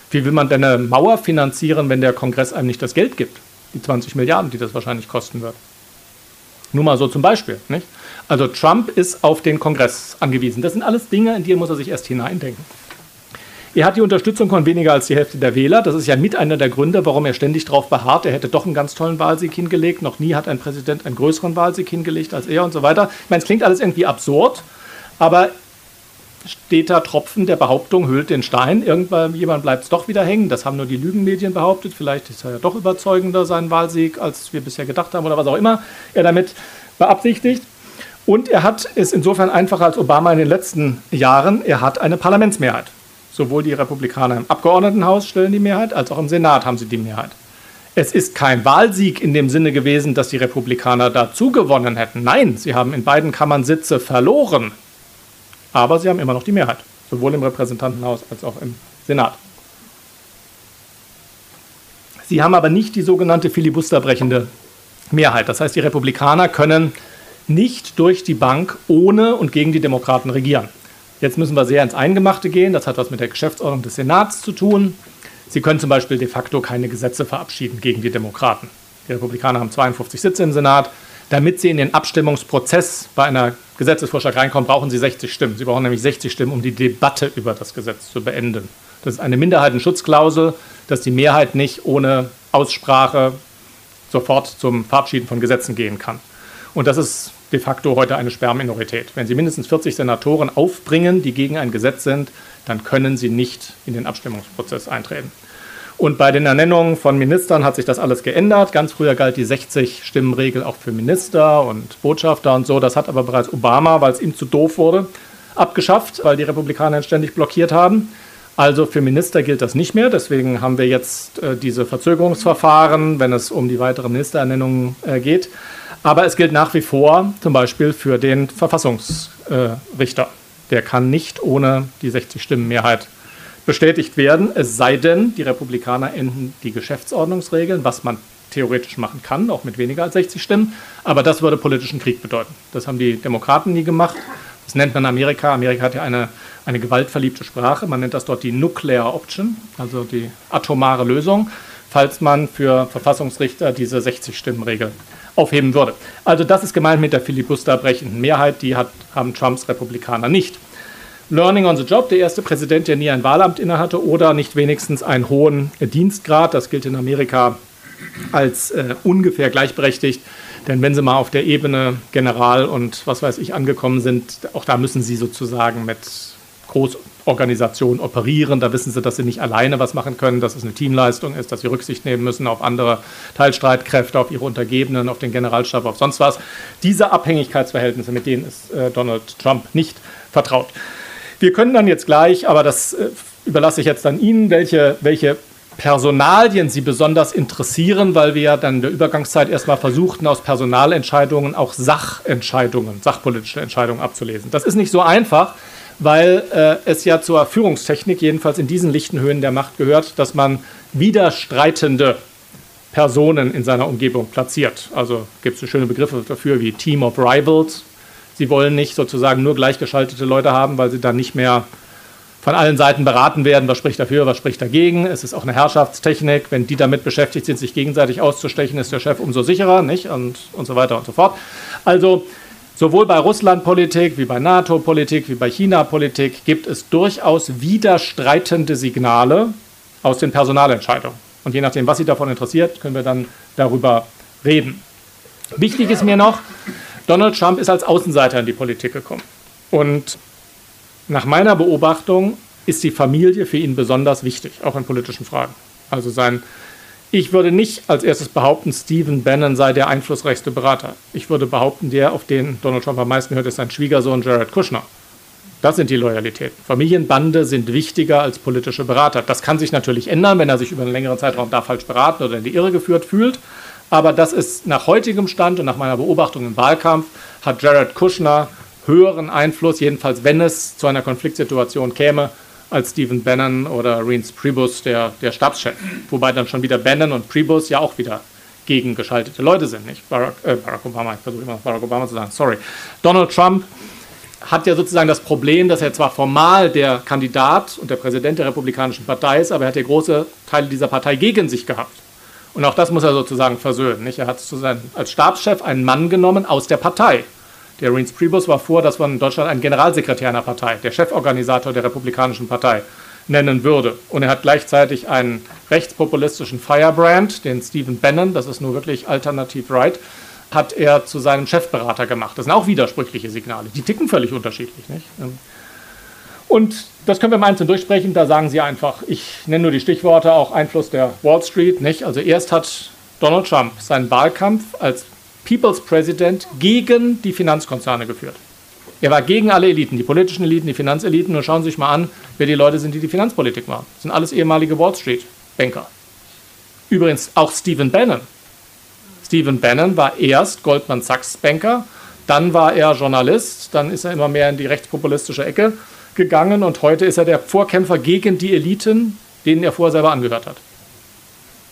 Wie will man denn eine Mauer finanzieren, wenn der Kongress einem nicht das Geld gibt? Die 20 Milliarden, die das wahrscheinlich kosten wird. Nur mal so zum Beispiel. Nicht? Also Trump ist auf den Kongress angewiesen. Das sind alles Dinge, in die muss er sich erst hineindenken. Er hat die Unterstützung von weniger als die Hälfte der Wähler. Das ist ja mit einer der Gründe, warum er ständig darauf beharrt, er hätte doch einen ganz tollen Wahlsieg hingelegt. Noch nie hat ein Präsident einen größeren Wahlsieg hingelegt als er und so weiter. Ich meine, es klingt alles irgendwie absurd, aber steter Tropfen der Behauptung hüllt den Stein. Irgendwann jemand bleibt es doch wieder hängen. Das haben nur die Lügenmedien behauptet. Vielleicht ist er ja doch überzeugender, sein Wahlsieg, als wir bisher gedacht haben oder was auch immer er damit beabsichtigt. Und er hat es insofern einfacher als Obama in den letzten Jahren. Er hat eine Parlamentsmehrheit. Sowohl die Republikaner im Abgeordnetenhaus stellen die Mehrheit, als auch im Senat haben sie die Mehrheit. Es ist kein Wahlsieg in dem Sinne gewesen, dass die Republikaner dazu gewonnen hätten. Nein, sie haben in beiden Kammern Sitze verloren. Aber sie haben immer noch die Mehrheit, sowohl im Repräsentantenhaus als auch im Senat. Sie haben aber nicht die sogenannte filibusterbrechende Mehrheit. Das heißt, die Republikaner können nicht durch die Bank ohne und gegen die Demokraten regieren. Jetzt müssen wir sehr ins Eingemachte gehen. Das hat was mit der Geschäftsordnung des Senats zu tun. Sie können zum Beispiel de facto keine Gesetze verabschieden gegen die Demokraten. Die Republikaner haben 52 Sitze im Senat. Damit sie in den Abstimmungsprozess bei einer Gesetzesvorschlag reinkommen, brauchen sie 60 Stimmen. Sie brauchen nämlich 60 Stimmen, um die Debatte über das Gesetz zu beenden. Das ist eine Minderheitenschutzklausel, dass die Mehrheit nicht ohne Aussprache sofort zum Verabschieden von Gesetzen gehen kann. Und das ist de facto heute eine Sperrminorität. Wenn Sie mindestens 40 Senatoren aufbringen, die gegen ein Gesetz sind, dann können Sie nicht in den Abstimmungsprozess eintreten. Und bei den Ernennungen von Ministern hat sich das alles geändert. Ganz früher galt die 60-Stimmen-Regel auch für Minister und Botschafter und so. Das hat aber bereits Obama, weil es ihm zu doof wurde, abgeschafft, weil die Republikaner ihn ständig blockiert haben. Also für Minister gilt das nicht mehr. Deswegen haben wir jetzt äh, diese Verzögerungsverfahren, wenn es um die weitere Ministerernennung äh, geht. Aber es gilt nach wie vor zum Beispiel für den Verfassungsrichter. Äh, Der kann nicht ohne die 60-Stimmen-Mehrheit bestätigt werden, es sei denn, die Republikaner enden die Geschäftsordnungsregeln, was man theoretisch machen kann, auch mit weniger als 60 Stimmen. Aber das würde politischen Krieg bedeuten. Das haben die Demokraten nie gemacht. Das nennt man Amerika. Amerika hat ja eine, eine gewaltverliebte Sprache. Man nennt das dort die Nuclear Option, also die atomare Lösung, falls man für Verfassungsrichter diese 60-Stimmen-Regel aufheben würde. Also das ist gemeint mit der filibusterbrechenden Mehrheit. Die hat, haben Trumps Republikaner nicht. Learning on the Job, der erste Präsident, der nie ein Wahlamt innehatte oder nicht wenigstens einen hohen Dienstgrad. Das gilt in Amerika als äh, ungefähr gleichberechtigt. Denn wenn Sie mal auf der Ebene General und was weiß ich angekommen sind, auch da müssen Sie sozusagen mit Großorganisationen operieren. Da wissen Sie, dass Sie nicht alleine was machen können, dass es eine Teamleistung ist, dass Sie Rücksicht nehmen müssen auf andere Teilstreitkräfte, auf Ihre Untergebenen, auf den Generalstab, auf sonst was. Diese Abhängigkeitsverhältnisse, mit denen ist äh, Donald Trump nicht vertraut. Wir können dann jetzt gleich, aber das äh, überlasse ich jetzt dann Ihnen, welche, welche Personalien Sie besonders interessieren, weil wir ja dann in der Übergangszeit erstmal versuchten, aus Personalentscheidungen auch Sachentscheidungen, sachpolitische Entscheidungen abzulesen. Das ist nicht so einfach, weil äh, es ja zur Führungstechnik, jedenfalls in diesen lichten Höhen der Macht gehört, dass man widerstreitende Personen in seiner Umgebung platziert. Also gibt es so schöne Begriffe dafür wie Team of Rivals, Sie wollen nicht sozusagen nur gleichgeschaltete Leute haben, weil sie dann nicht mehr von allen Seiten beraten werden, was spricht dafür, was spricht dagegen. Es ist auch eine Herrschaftstechnik. Wenn die damit beschäftigt sind, sich gegenseitig auszustechen, ist der Chef umso sicherer, nicht? Und, und so weiter und so fort. Also sowohl bei Russlandpolitik wie bei NATO-Politik wie bei China-Politik gibt es durchaus widerstreitende Signale aus den Personalentscheidungen. Und je nachdem, was Sie davon interessiert, können wir dann darüber reden. Wichtig ist mir noch, Donald Trump ist als Außenseiter in die Politik gekommen. Und nach meiner Beobachtung ist die Familie für ihn besonders wichtig, auch in politischen Fragen. Also sein, ich würde nicht als erstes behaupten, Stephen Bannon sei der einflussreichste Berater. Ich würde behaupten, der, auf den Donald Trump am meisten hört, ist sein Schwiegersohn Jared Kushner. Das sind die Loyalitäten. Familienbande sind wichtiger als politische Berater. Das kann sich natürlich ändern, wenn er sich über einen längeren Zeitraum da falsch beraten oder in die Irre geführt fühlt. Aber das ist nach heutigem Stand und nach meiner Beobachtung im Wahlkampf, hat Jared Kushner höheren Einfluss, jedenfalls wenn es zu einer Konfliktsituation käme, als Stephen Bannon oder Reince Priebus, der, der Stabschef. Wobei dann schon wieder Bannon und Priebus ja auch wieder gegengeschaltete Leute sind, nicht? Barack, äh, Barack Obama, ich versuche immer Barack Obama zu sagen, sorry. Donald Trump hat ja sozusagen das Problem, dass er zwar formal der Kandidat und der Präsident der Republikanischen Partei ist, aber er hat ja große Teile dieser Partei gegen sich gehabt. Und auch das muss er sozusagen versöhnen. Nicht? Er hat seinen, als Stabschef einen Mann genommen aus der Partei. Der Reince Priebus war vor, dass man in Deutschland einen Generalsekretär einer Partei, der Cheforganisator der Republikanischen Partei, nennen würde. Und er hat gleichzeitig einen rechtspopulistischen Firebrand, den Stephen Bannon, das ist nur wirklich alternativ right, hat er zu seinem Chefberater gemacht. Das sind auch widersprüchliche Signale. Die ticken völlig unterschiedlich. Nicht? Und das können wir mal einzeln durchsprechen. Da sagen Sie einfach, ich nenne nur die Stichworte, auch Einfluss der Wall Street. Nicht? Also erst hat Donald Trump seinen Wahlkampf als People's President gegen die Finanzkonzerne geführt. Er war gegen alle Eliten, die politischen Eliten, die Finanzeliten. Und schauen Sie sich mal an, wer die Leute sind, die die Finanzpolitik machen. Das sind alles ehemalige Wall Street-Banker. Übrigens auch Stephen Bannon. Stephen Bannon war erst Goldman Sachs-Banker, dann war er Journalist, dann ist er immer mehr in die rechtspopulistische Ecke gegangen und heute ist er der Vorkämpfer gegen die Eliten, denen er vorher selber angehört hat.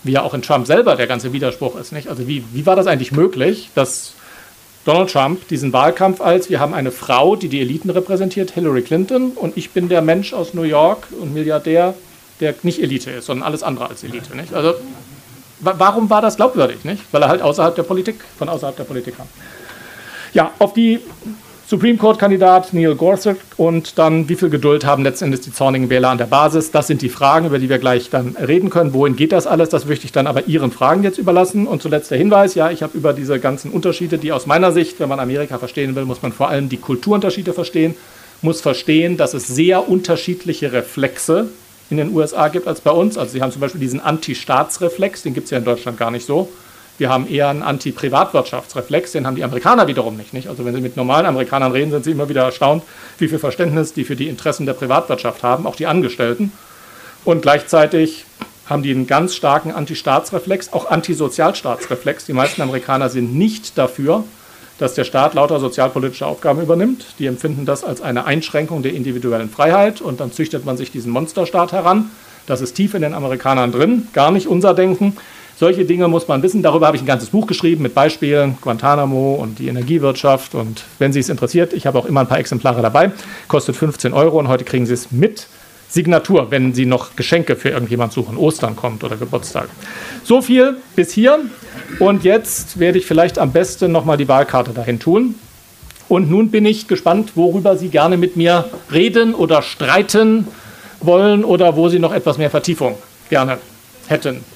Wie ja auch in Trump selber der ganze Widerspruch ist. Nicht? Also wie, wie war das eigentlich möglich, dass Donald Trump diesen Wahlkampf als, wir haben eine Frau, die die Eliten repräsentiert, Hillary Clinton, und ich bin der Mensch aus New York und Milliardär, der nicht Elite ist, sondern alles andere als Elite. Nicht? Also warum war das glaubwürdig? Nicht? Weil er halt außerhalb der Politik, von außerhalb der Politik kam. Ja, auf die Supreme Court-Kandidat Neil Gorsuch und dann, wie viel Geduld haben letztendlich die zornigen Wähler an der Basis? Das sind die Fragen, über die wir gleich dann reden können. Wohin geht das alles? Das möchte ich dann aber Ihren Fragen jetzt überlassen. Und zuletzt der Hinweis, ja, ich habe über diese ganzen Unterschiede, die aus meiner Sicht, wenn man Amerika verstehen will, muss man vor allem die Kulturunterschiede verstehen, muss verstehen, dass es sehr unterschiedliche Reflexe in den USA gibt als bei uns. Also Sie haben zum Beispiel diesen Anti-Staatsreflex, den gibt es ja in Deutschland gar nicht so. Wir haben eher einen Anti-Privatwirtschaftsreflex, den haben die Amerikaner wiederum nicht, nicht. Also wenn Sie mit normalen Amerikanern reden, sind Sie immer wieder erstaunt, wie viel Verständnis die für die Interessen der Privatwirtschaft haben, auch die Angestellten. Und gleichzeitig haben die einen ganz starken Anti-Staatsreflex, auch Anti-Sozialstaatsreflex. Die meisten Amerikaner sind nicht dafür, dass der Staat lauter sozialpolitische Aufgaben übernimmt. Die empfinden das als eine Einschränkung der individuellen Freiheit und dann züchtet man sich diesen Monsterstaat heran. Das ist tief in den Amerikanern drin, gar nicht unser Denken. Solche Dinge muss man wissen. Darüber habe ich ein ganzes Buch geschrieben mit Beispielen, Guantanamo und die Energiewirtschaft. Und wenn Sie es interessiert, ich habe auch immer ein paar Exemplare dabei. Kostet 15 Euro und heute kriegen Sie es mit Signatur, wenn Sie noch Geschenke für irgendjemand suchen. Ostern kommt oder Geburtstag. So viel bis hier. Und jetzt werde ich vielleicht am besten nochmal die Wahlkarte dahin tun. Und nun bin ich gespannt, worüber Sie gerne mit mir reden oder streiten wollen oder wo Sie noch etwas mehr Vertiefung gerne hätten.